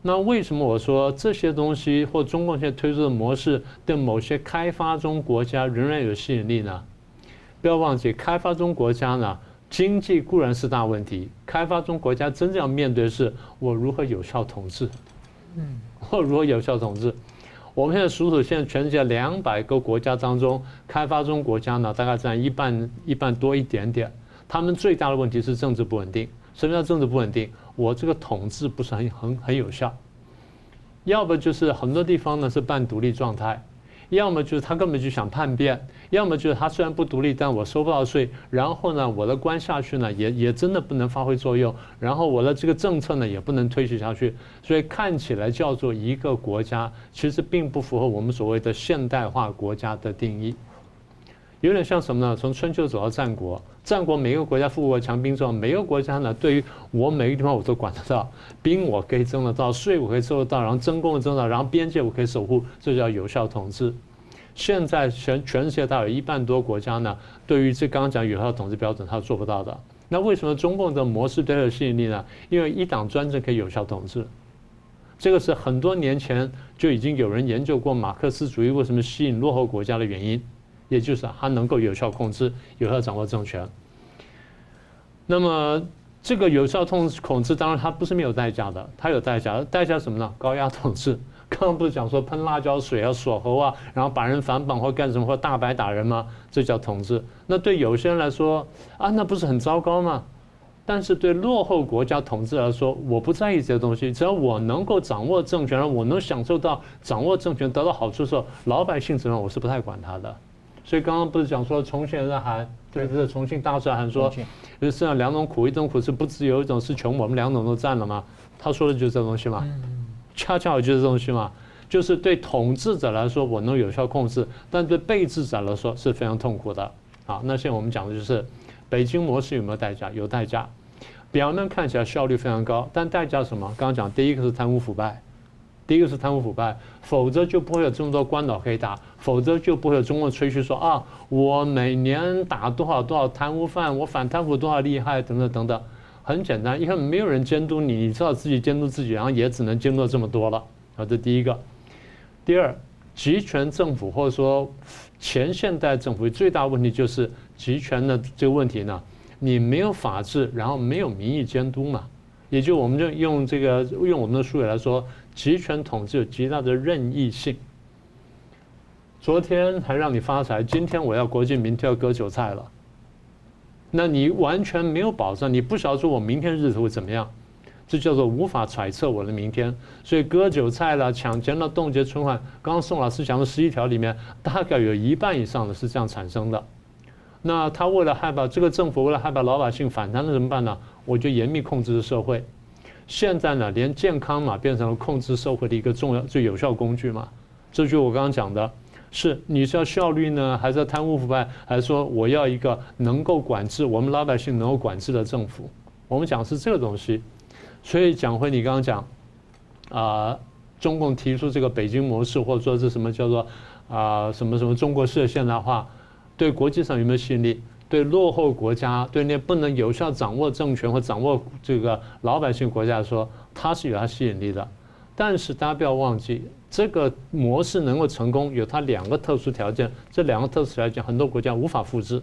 那为什么我说这些东西或中共现在推出的模式对某些开发中国家仍然有吸引力呢？不要忘记，开发中国家呢，经济固然是大问题，开发中国家真正要面对的是我如何有效统治。嗯，我如何有效统治？我们现在数数，现在全世界两百个国家当中，开发中国家呢，大概占一半一半多一点点。他们最大的问题是政治不稳定。什么叫政治不稳定？我这个统治不是很很很有效。要不就是很多地方呢是半独立状态，要么就是他根本就想叛变，要么就是他虽然不独立，但我收不到税，然后呢我的关下去呢也也真的不能发挥作用，然后我的这个政策呢也不能推行下去，所以看起来叫做一个国家，其实并不符合我们所谓的现代化国家的定义。有点像什么呢？从春秋走到战国，战国每个国家富国强兵壮，每个国家呢，对于我每个地方我都管得到，兵我可以征得到，税我可以收得到，然后征工征到，然后边界我可以守护，这叫有效统治。现在全全世界大概有一半多国家呢，对于这刚刚讲有效统治标准，它是做不到的。那为什么中共的模式最有吸引力呢？因为一党专政可以有效统治，这个是很多年前就已经有人研究过马克思主义为什么吸引落后国家的原因，也就是他能够有效控制、有效掌握政权。那么这个有效控控制，当然它不是没有代价的，它有代价，代价什么呢？高压统治。刚刚不是讲说喷辣椒水啊、锁喉啊，然后把人反绑或干什么或大白打人吗？这叫统治。那对有些人来说啊，那不是很糟糕吗？但是对落后国家统治来说，我不在意这些东西，只要我能够掌握政权，我能享受到掌握政权得到好处的时候，老百姓怎么样，我是不太管他的。所以刚刚不是讲说重庆人喊，对，这是重庆大师喊说，就是这样两种苦，一种苦是不自由，一种是穷，我们两种都占了吗？他说的就是这东西嘛。恰恰就是这东西嘛，就是对统治者来说，我能有效控制；但对被治者来说是非常痛苦的。好，那现在我们讲的就是北京模式有没有代价？有代价。表面看起来效率非常高，但代价什么？刚刚讲第一个是贪污腐败，第一个是贪污腐败，否则就不会有这么多关岛可以打，否则就不会有中共吹嘘说啊，我每年打多少多少贪污犯，我反贪腐多少厉害，等等等等。很简单，因为没有人监督你，你知道自己监督自己，然后也只能监督这么多了。好，这第一个。第二，集权政府或者说前现代政府最大问题就是集权的这个问题呢，你没有法治，然后没有民意监督嘛。也就我们就用这个用我们的术语来说，集权统治有极大的任意性。昨天还让你发财，今天我要国进民退要割韭菜了。那你完全没有保障，你不晓得说我明天日子会怎么样，这叫做无法揣测我的明天。所以割韭菜了、抢钱了、冻结存款，刚刚宋老师讲的十一条里面，大概有一半以上的是这样产生的。那他为了害怕这个政府，为了害怕老百姓反弹了怎么办呢？我就严密控制社会。现在呢，连健康码变成了控制社会的一个重要、最有效工具嘛。这就是我刚刚讲的。是你是要效率呢，还是要贪污腐败，还是说我要一个能够管制我们老百姓能够管制的政府？我们讲是这个东西。所以讲回你刚刚讲，啊，中共提出这个北京模式，或者说是什么叫做啊什么什么中国式现代化，对国际上有没有吸引力？对落后国家，对那不能有效掌握政权或掌握这个老百姓国家说，它是有它吸引力的。但是大家不要忘记。这个模式能够成功，有它两个特殊条件。这两个特殊条件，很多国家无法复制。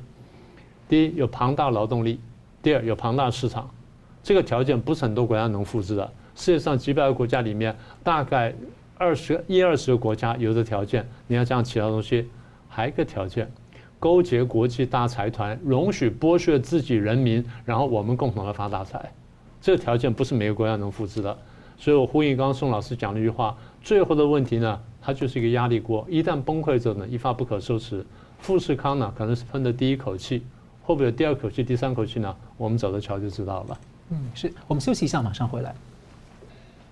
第一，有庞大劳动力；第二，有庞大市场。这个条件不是很多国家能复制的。世界上几百个国家里面，大概二十一二十个国家有这条件。你要讲其他东西，还有一个条件：勾结国际大财团，容许剥削自己人民，然后我们共同来发大财。这个条件不是每个国家能复制的。所以我呼应刚刚宋老师讲了一句话。最后的问题呢，它就是一个压力锅，一旦崩溃之后呢，一发不可收拾。富士康呢，可能是喷的第一口气，会不会有第二口气、第三口气呢？我们走着瞧就知道了。嗯，是我们休息一下，马上回来。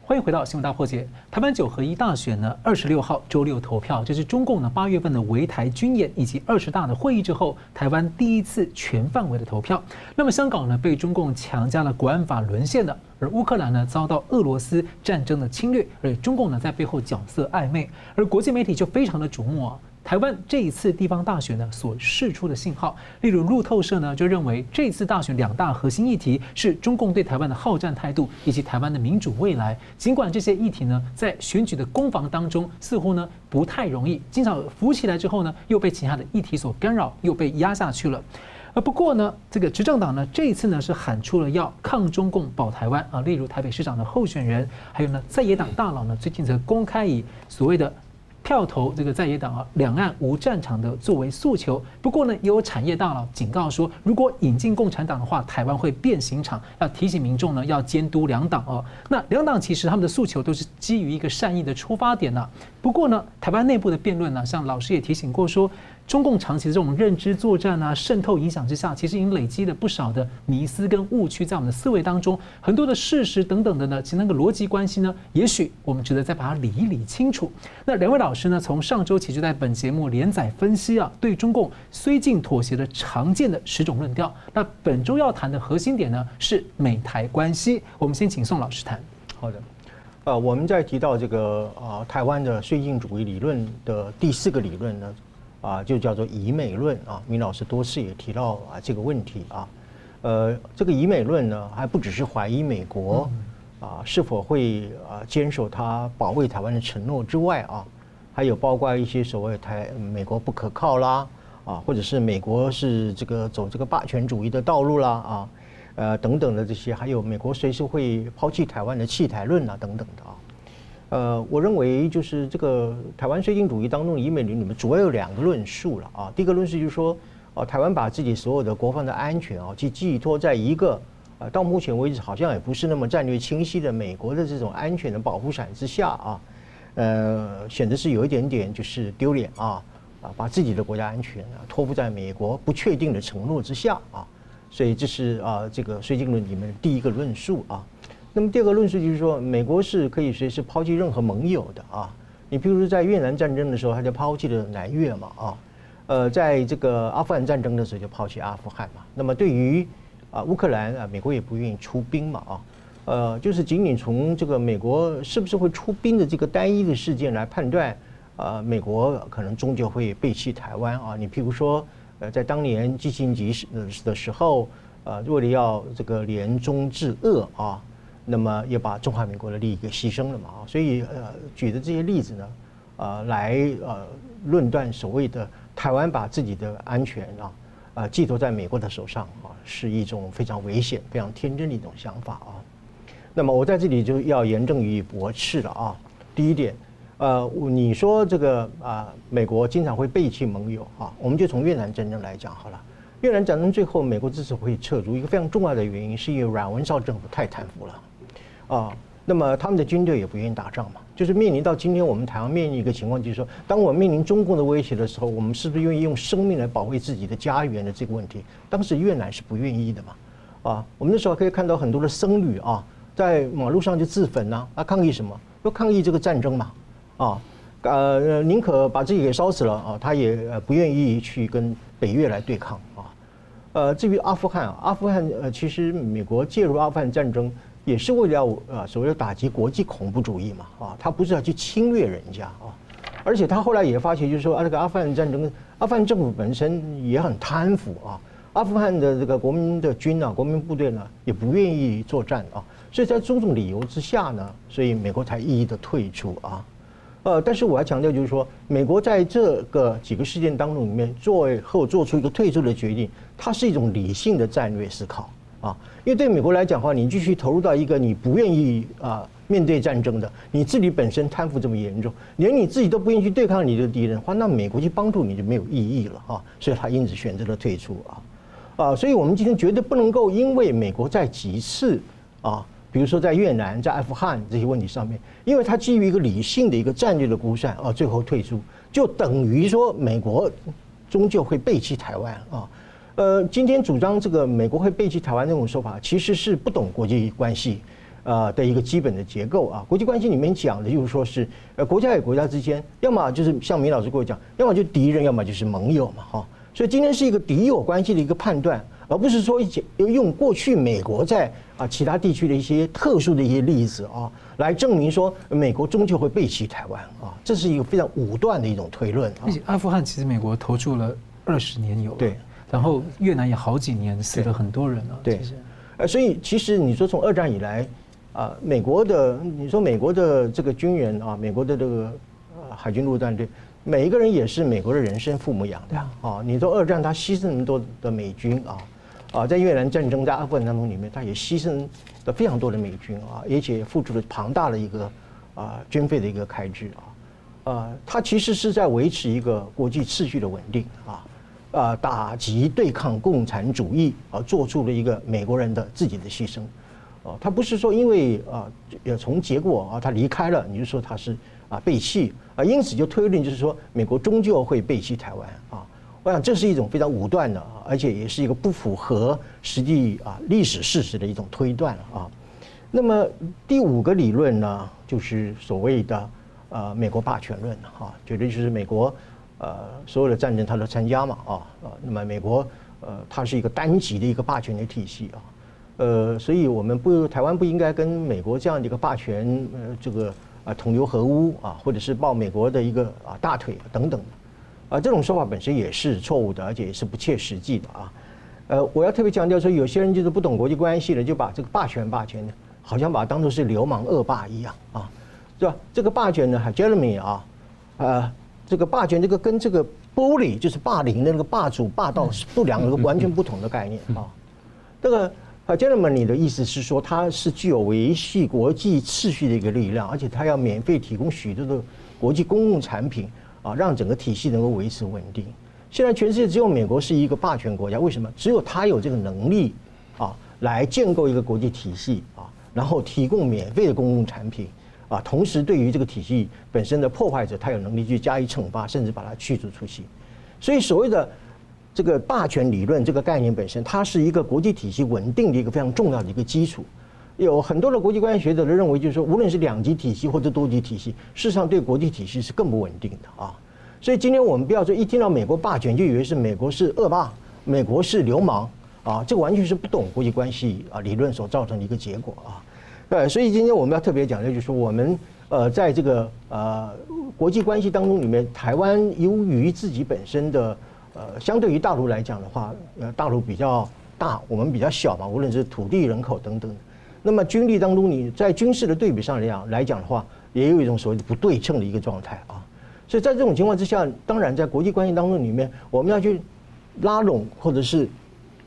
欢迎回到新闻大破解。台湾九合一大选呢，二十六号周六投票，这是中共呢八月份的围台军演以及二十大的会议之后，台湾第一次全范围的投票。那么香港呢被中共强加了国安法沦陷的，而乌克兰呢遭到俄罗斯战争的侵略，而中共呢在背后角色暧昧，而国际媒体就非常的瞩目啊。台湾这一次地方大选呢，所释出的信号，例如路透社呢就认为，这次大选两大核心议题是中共对台湾的好战态度，以及台湾的民主未来。尽管这些议题呢，在选举的攻防当中，似乎呢不太容易，经常浮起来之后呢，又被其他的议题所干扰，又被压下去了。而不过呢，这个执政党呢，这一次呢是喊出了要抗中共保台湾啊，例如台北市长的候选人，还有呢在野党大佬呢，最近则公开以所谓的。票投这个在野党啊，两岸无战场的作为诉求。不过呢，也有产业大佬警告说，如果引进共产党的话，台湾会变形场。要提醒民众呢，要监督两党哦。那两党其实他们的诉求都是基于一个善意的出发点呢。不过呢，台湾内部的辩论呢，像老师也提醒过说。中共长期的这种认知作战啊，渗透影响之下，其实已经累积了不少的迷思跟误区在我们的思维当中，很多的事实等等的呢，其实那个逻辑关系呢，也许我们值得再把它理一理清楚。那两位老师呢，从上周起就在本节目连载分析啊，对中共绥靖妥协的常见的十种论调。那本周要谈的核心点呢，是美台关系。我们先请宋老师谈。好的。呃，我们在提到这个、呃，台湾的绥靖主义理论的第四个理论呢，啊，就叫做以美论啊。明老师多次也提到啊这个问题啊。呃，这个以美论呢，还不只是怀疑美国啊是否会啊坚守他保卫台湾的承诺之外啊，还有包括一些所谓台美国不可靠啦啊，或者是美国是这个走这个霸权主义的道路啦啊，呃等等的这些，还有美国随时会抛弃台湾的弃台论啊等等的啊。呃，我认为就是这个台湾绥靖主义当中以美论里面主要有两个论述了啊。第一个论述就是说。哦，台湾把自己所有的国防的安全啊，去寄托在一个啊，到目前为止好像也不是那么战略清晰的美国的这种安全的保护伞之下啊，呃，显得是有一点点就是丢脸啊啊，把自己的国家安全啊托付在美国不确定的承诺之下啊，所以这是啊这个绥靖论里面第一个论述啊。那么第二个论述就是说，美国是可以随时抛弃任何盟友的啊。你譬如说在越南战争的时候，他就抛弃了南越嘛啊。呃，在这个阿富汗战争的时候就抛弃阿富汗嘛。那么对于啊乌克兰啊，美国也不愿意出兵嘛啊。呃，就是仅仅从这个美国是不是会出兵的这个单一的事件来判断，啊，美国可能终究会背弃台湾啊。你譬如说，呃，在当年基辛格时的时候，呃，为了要这个联中制俄啊，那么也把中华民国的利益给牺牲了嘛啊。所以呃，举的这些例子呢，啊，来呃论断所谓的。台湾把自己的安全啊，啊寄托在美国的手上啊，是一种非常危险、非常天真的一种想法啊。那么我在这里就要严正予以驳斥了啊。第一点，呃，你说这个啊，美国经常会背弃盟友啊，我们就从越南战争来讲好了。越南战争最后美国之所以会撤出，一个非常重要的原因是因为阮文绍政府太贪腐了啊。那么他们的军队也不愿意打仗嘛，就是面临到今天我们台湾面临一个情况，就是说，当我们面临中共的威胁的时候，我们是不是愿意用生命来保卫自己的家园的这个问题？当时越南是不愿意的嘛，啊，我们那时候可以看到很多的僧侣啊，在马路上就自焚呐，啊，抗议什么？要抗议这个战争嘛，啊，呃，宁可把自己给烧死了啊，他也不愿意去跟北越来对抗啊，呃，至于阿富汗，阿富汗呃，其实美国介入阿富汗战争。也是为了要啊，所谓的打击国际恐怖主义嘛，啊，他不是要去侵略人家啊，而且他后来也发现，就是说啊，这个阿富汗战争，阿富汗政府本身也很贪腐啊，阿富汗的这个国民的军啊，国民部队呢，也不愿意作战啊，所以在种种理由之下呢，所以美国才一一的退出啊，呃，但是我要强调就是说，美国在这个几个事件当中里面，最后做出一个退出的决定，它是一种理性的战略思考。啊，因为对美国来讲的话，你继续投入到一个你不愿意啊面对战争的，你自己本身贪腐这么严重，连你自己都不愿意去对抗你的敌人的话，那美国去帮助你就没有意义了啊。所以他因此选择了退出啊啊，所以我们今天绝对不能够因为美国在几次啊，比如说在越南、在阿富汗这些问题上面，因为他基于一个理性的一个战略的估算啊，最后退出，就等于说美国终究会背弃台湾啊。呃，今天主张这个美国会背弃台湾这种说法，其实是不懂国际关系，呃的一个基本的结构啊。国际关系里面讲的就是说是，呃，国家与国家之间，要么就是像明老师跟我讲，要么就敌人，要么就是盟友嘛，哈。所以今天是一个敌友关系的一个判断，而不是说用过去美国在啊其他地区的一些特殊的一些例子啊，来证明说美国终究会背弃台湾啊。这是一个非常武断的一种推论啊。而且阿富汗其实美国投注了二十年有了。对。然后越南也好几年死了很多人了，对，呃，所以其实你说从二战以来，啊，美国的你说美国的这个军人啊，美国的这个海军陆战队，每一个人也是美国的人生父母养的啊。你说二战他牺牲那么多的美军啊，啊，在越南战争在阿富汗当中里面，他也牺牲了非常多的美军啊，而且付出了庞大的一个啊军费的一个开支啊，啊，他其实是在维持一个国际秩序的稳定啊。啊，打击对抗共产主义而做出了一个美国人的自己的牺牲，啊，他不是说因为啊，也从结果啊，他离开了，你就说他是啊背弃啊，因此就推论就是说美国终究会背弃台湾啊，我想这是一种非常武断的，而且也是一个不符合实际啊历史事实的一种推断啊。那么第五个理论呢，就是所谓的呃美国霸权论哈，绝对就是美国。呃，所有的战争他都参加嘛，啊，啊，那么美国，呃，它是一个单极的一个霸权的体系啊，呃，所以我们不，台湾不应该跟美国这样的一个霸权，呃，这个啊同流合污啊，或者是抱美国的一个啊大腿等等，啊，这种说法本身也是错误的，而且也是不切实际的啊。呃，我要特别强调说，有些人就是不懂国际关系的，就把这个霸权霸权呢，好像把它当作是流氓恶霸一样啊，是吧？这个霸权呢，Jeremy 啊，呃，这个霸权这个跟这个 bully 就是霸凌的那个霸主霸道是不两个完全不同的概念啊。这个呃，gentlemen，你的意思是说，它是具有维系国际秩序的一个力量，而且它要免费提供许多的国际公共产品。啊，让整个体系能够维持稳定。现在全世界只有美国是一个霸权国家，为什么？只有它有这个能力啊，来建构一个国际体系啊，然后提供免费的公共产品啊，同时对于这个体系本身的破坏者，他有能力去加以惩罚，甚至把它驱逐出去。所以所谓的这个霸权理论这个概念本身，它是一个国际体系稳定的一个非常重要的一个基础。有很多的国际关系学者都认为，就是说，无论是两极体系或者多极体系，事实上对国际体系是更不稳定的啊。所以今天我们不要说一听到美国霸权就以为是美国是恶霸，美国是流氓啊，这完全是不懂国际关系啊理论所造成的一个结果啊。对，所以今天我们要特别讲的就是，我们呃在这个呃国际关系当中里面，台湾由于自己本身的呃相对于大陆来讲的话，呃大陆比较大，我们比较小嘛，无论是土地、人口等等。那么军力当中，你在军事的对比上来讲来讲的话，也有一种所谓的不对称的一个状态啊。所以在这种情况之下，当然在国际关系当中里面，我们要去拉拢或者是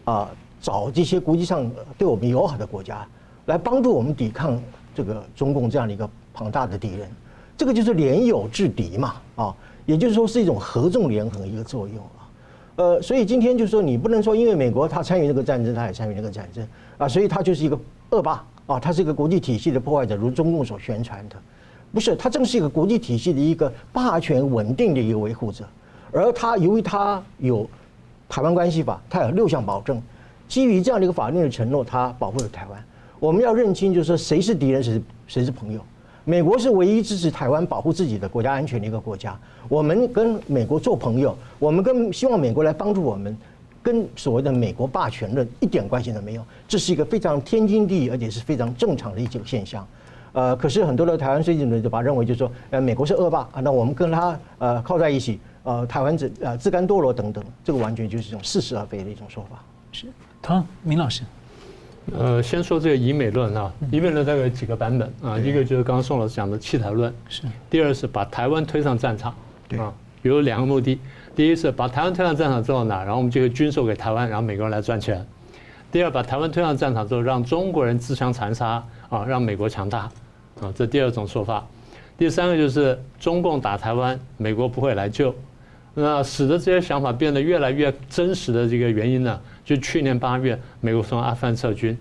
啊找这些国际上对我们友好的国家来帮助我们抵抗这个中共这样的一个庞大的敌人。这个就是联友制敌嘛啊，也就是说是一种合纵连横一个作用啊。呃，所以今天就是说你不能说因为美国他参与那个战争，他也参与那个战争啊，所以他就是一个恶霸。啊，他是一个国际体系的破坏者，如中共所宣传的，不是，他正是一个国际体系的一个霸权稳定的一个维护者，而他由于他有台湾关系法，他有六项保证，基于这样的一个法律的承诺，他保护了台湾。我们要认清，就是说谁是敌人，谁是谁是朋友。美国是唯一支持台湾保护自己的国家安全的一个国家，我们跟美国做朋友，我们跟希望美国来帮助我们。跟所谓的美国霸权论一点关系都没有，这是一个非常天经地义，而且是非常正常的一种现象。呃，可是很多的台湾追击者就把认为就是说，呃，美国是恶霸啊，那我们跟他呃靠在一起，呃，台湾自呃自甘堕落等等，这个完全就是一种似是而非的一种说法。是，唐明老师，呃，先说这个以美论啊，以美论大概有几个版本啊，一个就是刚刚宋老师讲的弃台论，是，第二是把台湾推上战场，啊，有两个目的。第一是把台湾推上战场之后呢，然后我们就会军售给台湾，然后美国人来赚钱。第二，把台湾推上战场之后，让中国人自相残杀啊，让美国强大啊，这第二种说法。第三个就是中共打台湾，美国不会来救。那使得这些想法变得越来越真实的这个原因呢，就去年八月美国从阿富汗撤军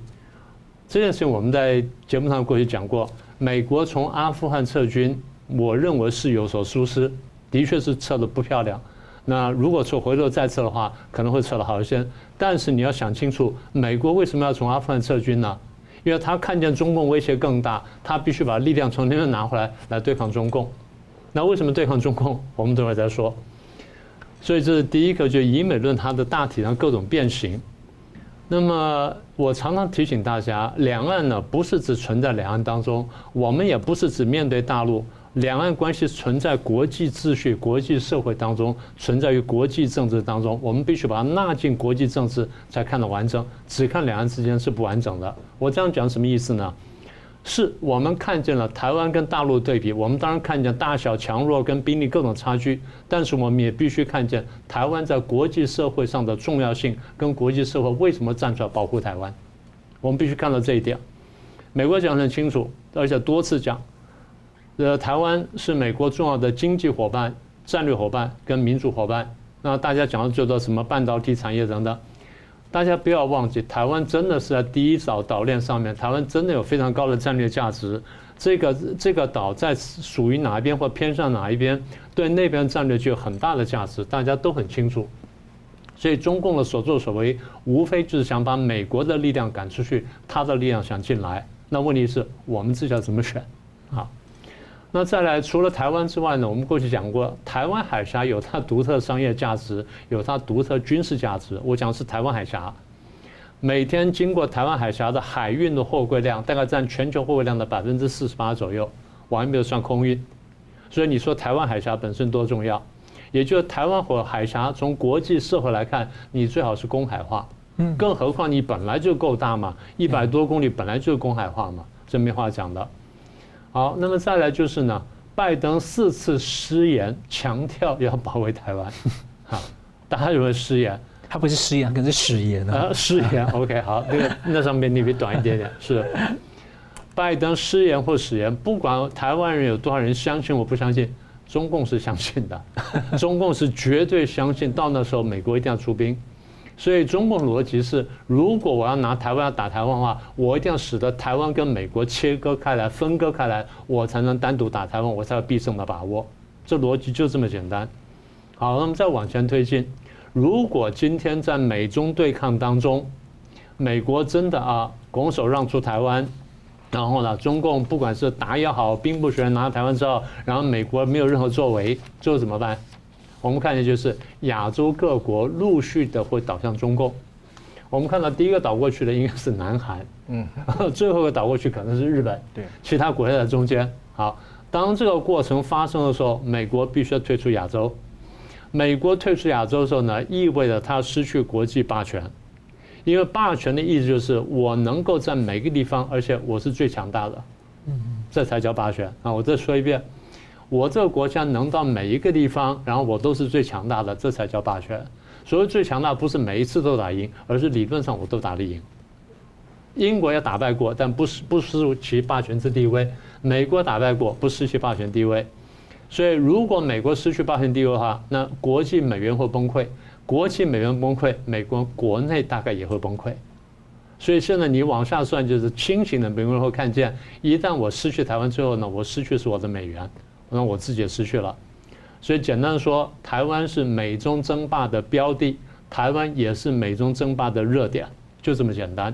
这件事情，我们在节目上过去讲过，美国从阿富汗撤军，我认为是有所疏失，的确是撤得不漂亮。那如果说回头再撤的话，可能会撤得好一些。但是你要想清楚，美国为什么要从阿富汗撤军呢？因为他看见中共威胁更大，他必须把力量从那边拿回来，来对抗中共。那为什么对抗中共？我们等会儿再说。所以这是第一个，就以美论它的大体上各种变形。那么我常常提醒大家，两岸呢不是只存在两岸当中，我们也不是只面对大陆。两岸关系存在国际秩序、国际社会当中，存在于国际政治当中，我们必须把它纳进国际政治才看得完整。只看两岸之间是不完整的。我这样讲什么意思呢？是我们看见了台湾跟大陆对比，我们当然看见大小强弱跟兵力各种差距，但是我们也必须看见台湾在国际社会上的重要性，跟国际社会为什么站出来保护台湾。我们必须看到这一点。美国讲得很清楚，而且多次讲。呃，台湾是美国重要的经济伙伴、战略伙伴跟民主伙伴。那大家讲的最多什么半导体产业等等，大家不要忘记，台湾真的是在第一岛岛链上面，台湾真的有非常高的战略价值。这个这个岛在属于哪一边或偏向哪一边，对那边战略就有很大的价值，大家都很清楚。所以中共的所作所为，无非就是想把美国的力量赶出去，他的力量想进来。那问题是我们自己要怎么选啊？那再来，除了台湾之外呢？我们过去讲过，台湾海峡有它独特商业价值，有它独特军事价值。我讲的是台湾海峡，每天经过台湾海峡的海运的货柜量，大概占全球货柜量的百分之四十八左右，我还没有算空运。所以你说台湾海峡本身多重要？也就是台湾或海峡，从国际社会来看，你最好是公海化。嗯，更何况你本来就够大嘛，一百多公里本来就是公海化嘛，这没话讲的。好，那么再来就是呢，拜登四次失言，强调要保卫台湾。好，大家认为失言？他不是失言，可是誓言呢？啊，誓言。OK，好，那个那上面你比短一点点。是，拜登失言或誓言，不管台湾人有多少人相信，我不相信，中共是相信的，中共是绝对相信，到那时候美国一定要出兵。所以中共逻辑是：如果我要拿台湾要打台湾的话，我一定要使得台湾跟美国切割开来、分割开来，我才能单独打台湾，我才有必胜的把握。这逻辑就这么简单。好，那么再往前推进，如果今天在美中对抗当中，美国真的啊拱手让出台湾，然后呢，中共不管是打也好，兵不血刃拿了台湾之后，然后美国没有任何作为，最后怎么办？我们看见就是亚洲各国陆续的会倒向中共。我们看到第一个倒过去的应该是南韩，嗯，最后一个倒过去可能是日本，对，其他国家在中间。好，当这个过程发生的时候，美国必须要退出亚洲。美国退出亚洲的时候呢，意味着它失去国际霸权，因为霸权的意思就是我能够在每个地方，而且我是最强大的，嗯，这才叫霸权啊！我再说一遍。我这个国家能到每一个地方，然后我都是最强大的，这才叫霸权。所谓最强大，不是每一次都打赢，而是理论上我都打得赢。英国也打败过，但不失不失其霸权之地位。美国打败过，不失其霸权地位。所以，如果美国失去霸权地位的话，那国际美元会崩溃。国际美元崩溃，美国国内大概也会崩溃。所以现在你往下算，就是清醒的美国人会看见，一旦我失去台湾之后呢，我失去是我的美元。那我自己也失去了，所以简单说，台湾是美中争霸的标的，台湾也是美中争霸的热点，就这么简单。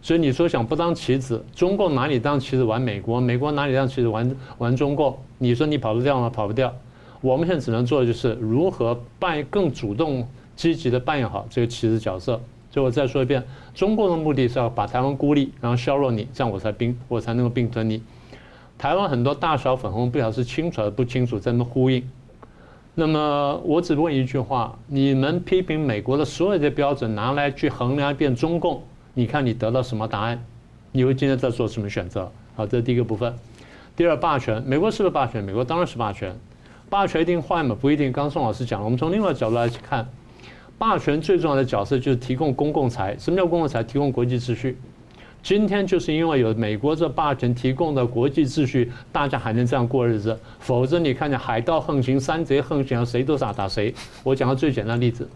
所以你说想不当棋子，中共哪里当棋子玩美国，美国哪里当棋子玩玩中共？你说你跑得掉吗？跑不掉。我们现在只能做的就是如何扮更主动、积极的扮演好这个棋子角色。所以我再说一遍，中共的目的是要把台湾孤立，然后削弱你，这样我才兵，我才能够并吞你。台湾很多大小粉红，不晓得是清楚还是不清楚，在那呼应。那么我只问一句话：你们批评美国的所有的标准拿来去衡量一遍中共，你看你得到什么答案？你会今天在做什么选择？好，这是第一个部分。第二，霸权，美国是不是霸权？美国当然是霸权。霸权一定坏吗？不一定。刚宋老师讲了，我们从另外角度来去看，霸权最重要的角色就是提供公共财。什么叫公共财？提供国际秩序。今天就是因为有美国这霸权提供的国际秩序，大家还能这样过日子。否则你看见海盗横行、山贼横行，谁都打打谁。我讲个最简单的例子：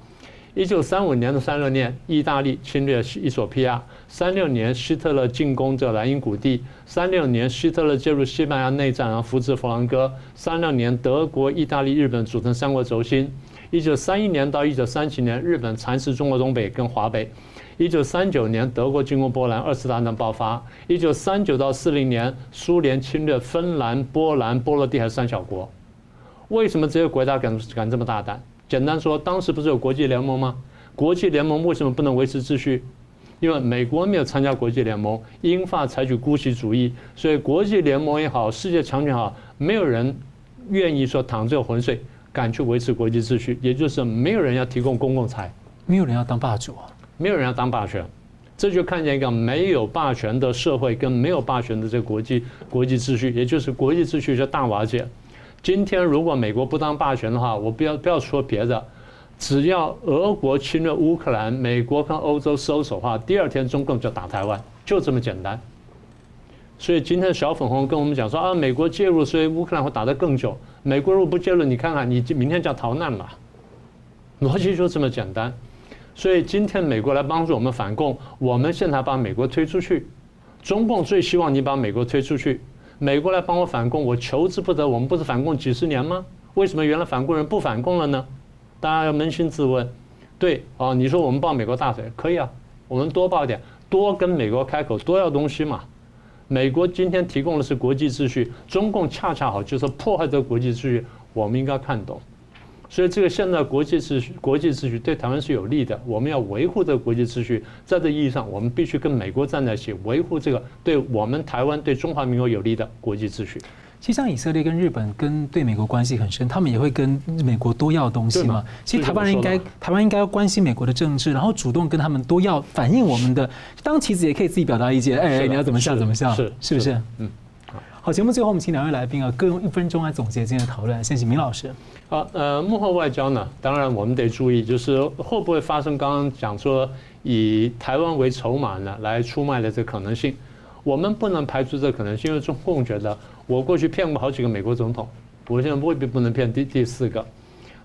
一九三五年的三六年，意大利侵略伊索比亚；三六年，希特勒进攻这莱茵谷地；三六年，希特勒介入西班牙内战，然后扶持佛朗哥；三六年，德国、意大利、日本组成三国轴心；一九三一年到一九三七年，日本蚕食中国东北跟华北。一九三九年，德国进攻波兰，二次大战爆发。一九三九到四零年，苏联侵略芬兰、波兰、波罗的海三小国。为什么这些国家敢敢这么大胆？简单说，当时不是有国际联盟吗？国际联盟为什么不能维持秩序？因为美国没有参加国际联盟，英法采取姑息主义，所以国际联盟也好，世界强权也好，没有人愿意说淌这个浑水，敢去维持国际秩序，也就是没有人要提供公共财，没有人要当霸主。没有人要当霸权，这就看见一个没有霸权的社会跟没有霸权的这个国际国际秩序，也就是国际秩序就大瓦解。今天如果美国不当霸权的话，我不要不要说别的，只要俄国侵略乌克兰，美国跟欧洲收手的话，第二天中共就打台湾，就这么简单。所以今天小粉红跟我们讲说啊，美国介入，所以乌克兰会打得更久。美国如果不介入，你看看你明天就要逃难嘛，逻辑就这么简单。所以今天美国来帮助我们反共，我们现在把美国推出去。中共最希望你把美国推出去。美国来帮我反共，我求之不得。我们不是反共几十年吗？为什么原来反共人不反共了呢？大家要扪心自问。对啊，你说我们抱美国大腿可以啊，我们多抱点，多跟美国开口，多要东西嘛。美国今天提供的是国际秩序，中共恰恰好就是破坏这个国际秩序，我们应该看懂。所以，这个现在国际秩序、国际秩序对台湾是有利的。我们要维护这个国际秩序，在这意义上，我们必须跟美国站在一起，维护这个对我们台湾、对中华民国有利的国际秩序。其实像以色列跟日本跟对美国关系很深，他们也会跟美国多要东西嘛。其实台湾人应该台湾应该要关心美国的政治，然后主动跟他们多要反映我们的。当棋子也可以自己表达意见，哎，你要怎么下怎么下，是是不是？嗯。好，节目最后我们请两位来宾啊，各用一分钟来总结今天的讨论。先请明老师。好，呃，幕后外交呢，当然我们得注意，就是会不会发生刚刚讲说以台湾为筹码呢来出卖的这个可能性。我们不能排除这可能性，因为中共觉得我过去骗过好几个美国总统，我现在未必不能骗第第四个。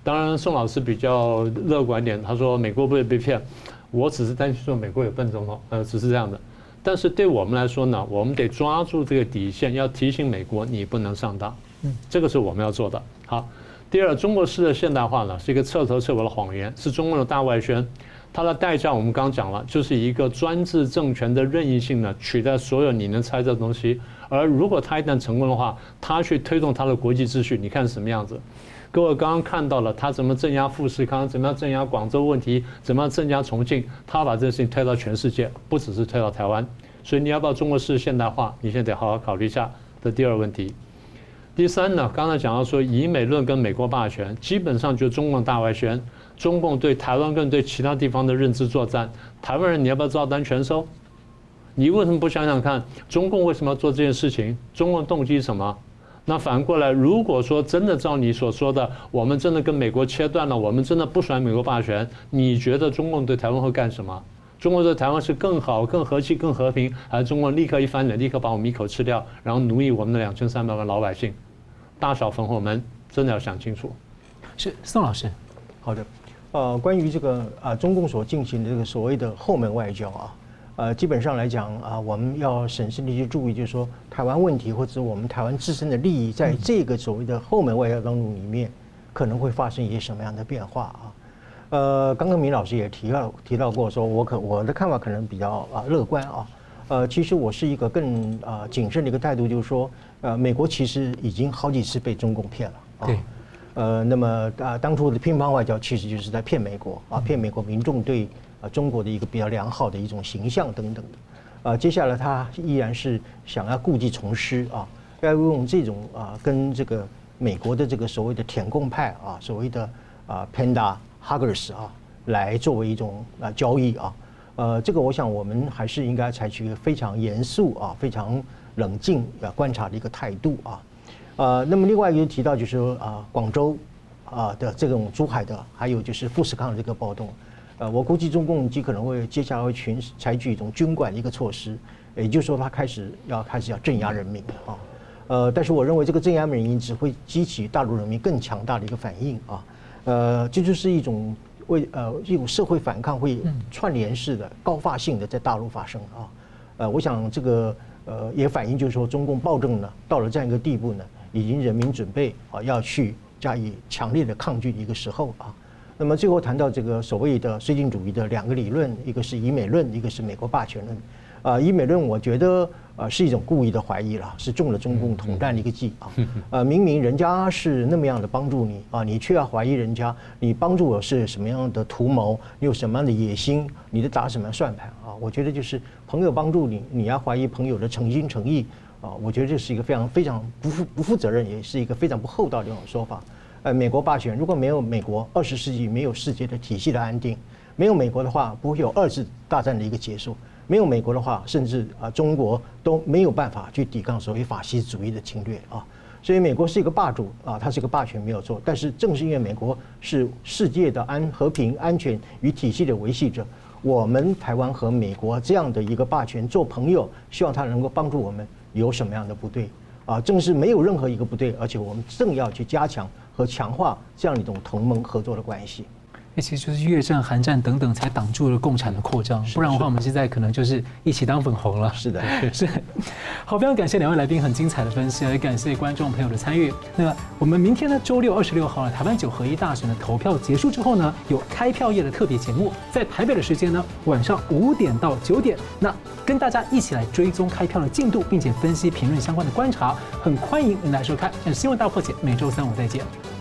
当然，宋老师比较乐观一点，他说美国不会被骗，我只是担心说美国有笨总统，呃，只是这样的。但是对我们来说呢，我们得抓住这个底线，要提醒美国你不能上当，嗯，这个是我们要做的。好，第二，中国式的现代化呢是一个彻头彻尾的谎言，是中共的大外宣，它的代价我们刚刚讲了，就是一个专制政权的任意性呢取代所有你能猜测的东西，而如果他一旦成功的话，他去推动他的国际秩序，你看什么样子？各位刚刚看到了他怎么镇压富士康，怎么样镇压广州问题，怎么样镇压重庆，他把这个事情推到全世界，不只是推到台湾。所以你要不要中国式现代化？你现在得好好考虑一下。这第二问题。第三呢，刚才讲到说以美论跟美国霸权，基本上就中共大外宣，中共对台湾跟对其他地方的认知作战。台湾人你要不要照单全收？你为什么不想想看，中共为什么要做这件事情？中共动机是什么？那反过来，如果说真的照你所说的，我们真的跟美国切断了，我们真的不甩美国霸权，你觉得中共对台湾会干什么？中国对台湾是更好、更和气、更和平，还是中国立刻一翻脸，立刻把我们一口吃掉，然后奴役我们的两千三百万老百姓？大小粉红们真的要想清楚。是宋老师，好的，呃，关于这个啊，中共所进行的这个所谓的后门外交啊。呃，基本上来讲啊，我们要审慎的去注意，就是说台湾问题或者我们台湾自身的利益，在这个所谓的后门外交当中里面，可能会发生一些什么样的变化啊？呃，刚刚明老师也提到提到过，说我可我的看法可能比较啊乐观啊。呃，其实我是一个更啊谨慎的一个态度，就是说，呃，美国其实已经好几次被中共骗了啊。对。呃，那么啊，当初的乒乓外交其实就是在骗美国啊，骗美国民众对。啊，中国的一个比较良好的一种形象等等的，啊，接下来他依然是想要故技重施啊，要用这种啊跟这个美国的这个所谓的舔共派啊，所谓的啊 Panda Huggers 啊，来作为一种啊交易啊，呃，这个我想我们还是应该采取非常严肃啊、非常冷静啊观察的一个态度啊，呃，那么另外一个提到就是说啊，广州啊的这种珠海的，还有就是富士康的这个暴动。呃，我估计中共极可能会接下来会群采取一种军管的一个措施，也就是说，他开始要开始要镇压人民啊。呃，但是我认为这个镇压人民只会激起大陆人民更强大的一个反应啊。呃，这就是一种为呃一种社会反抗会串联式的高发性的在大陆发生啊。呃，我想这个呃也反映就是说，中共暴政呢到了这样一个地步呢，已经人民准备啊要去加以强烈的抗拒的一个时候啊。那么最后谈到这个所谓的绥靖主义的两个理论，一个是以美论，一个是美国霸权论。啊，以美论我觉得啊是一种故意的怀疑了，是中了中共统战的一个计啊。呃，明明人家是那么样的帮助你啊，你却要怀疑人家，你帮助我是什么样的图谋？你有什么样的野心？你在打什么算盘啊？我觉得就是朋友帮助你，你要怀疑朋友的诚心诚意啊。我觉得这是一个非常非常不负不负责任，也是一个非常不厚道的一种说法。呃，美国霸权如果没有美国，二十世纪没有世界的体系的安定，没有美国的话，不会有二次大战的一个结束。没有美国的话，甚至啊，中国都没有办法去抵抗所谓法西斯主义的侵略啊。所以，美国是一个霸主啊，它是一个霸权没有错。但是，正是因为美国是世界的安和平、安全与体系的维系者，我们台湾和美国这样的一个霸权做朋友，希望它能够帮助我们，有什么样的不对啊？正是没有任何一个不对，而且我们正要去加强。和强化这样一种同盟合作的关系。那其实就是越战、韩战等等才挡住了共产的扩张，不然的话，我们现在可能就是一起当粉红了。是的，是。好，非常感谢两位来宾很精彩的分析，也感谢观众朋友的参与。那么我们明天呢，周六二十六号呢，台湾九合一大选的投票结束之后呢，有开票夜的特别节目，在台北的时间呢，晚上五点到九点，那跟大家一起来追踪开票的进度，并且分析评论相关的观察，很欢迎您来收看。那新闻大破解，每周三五再见。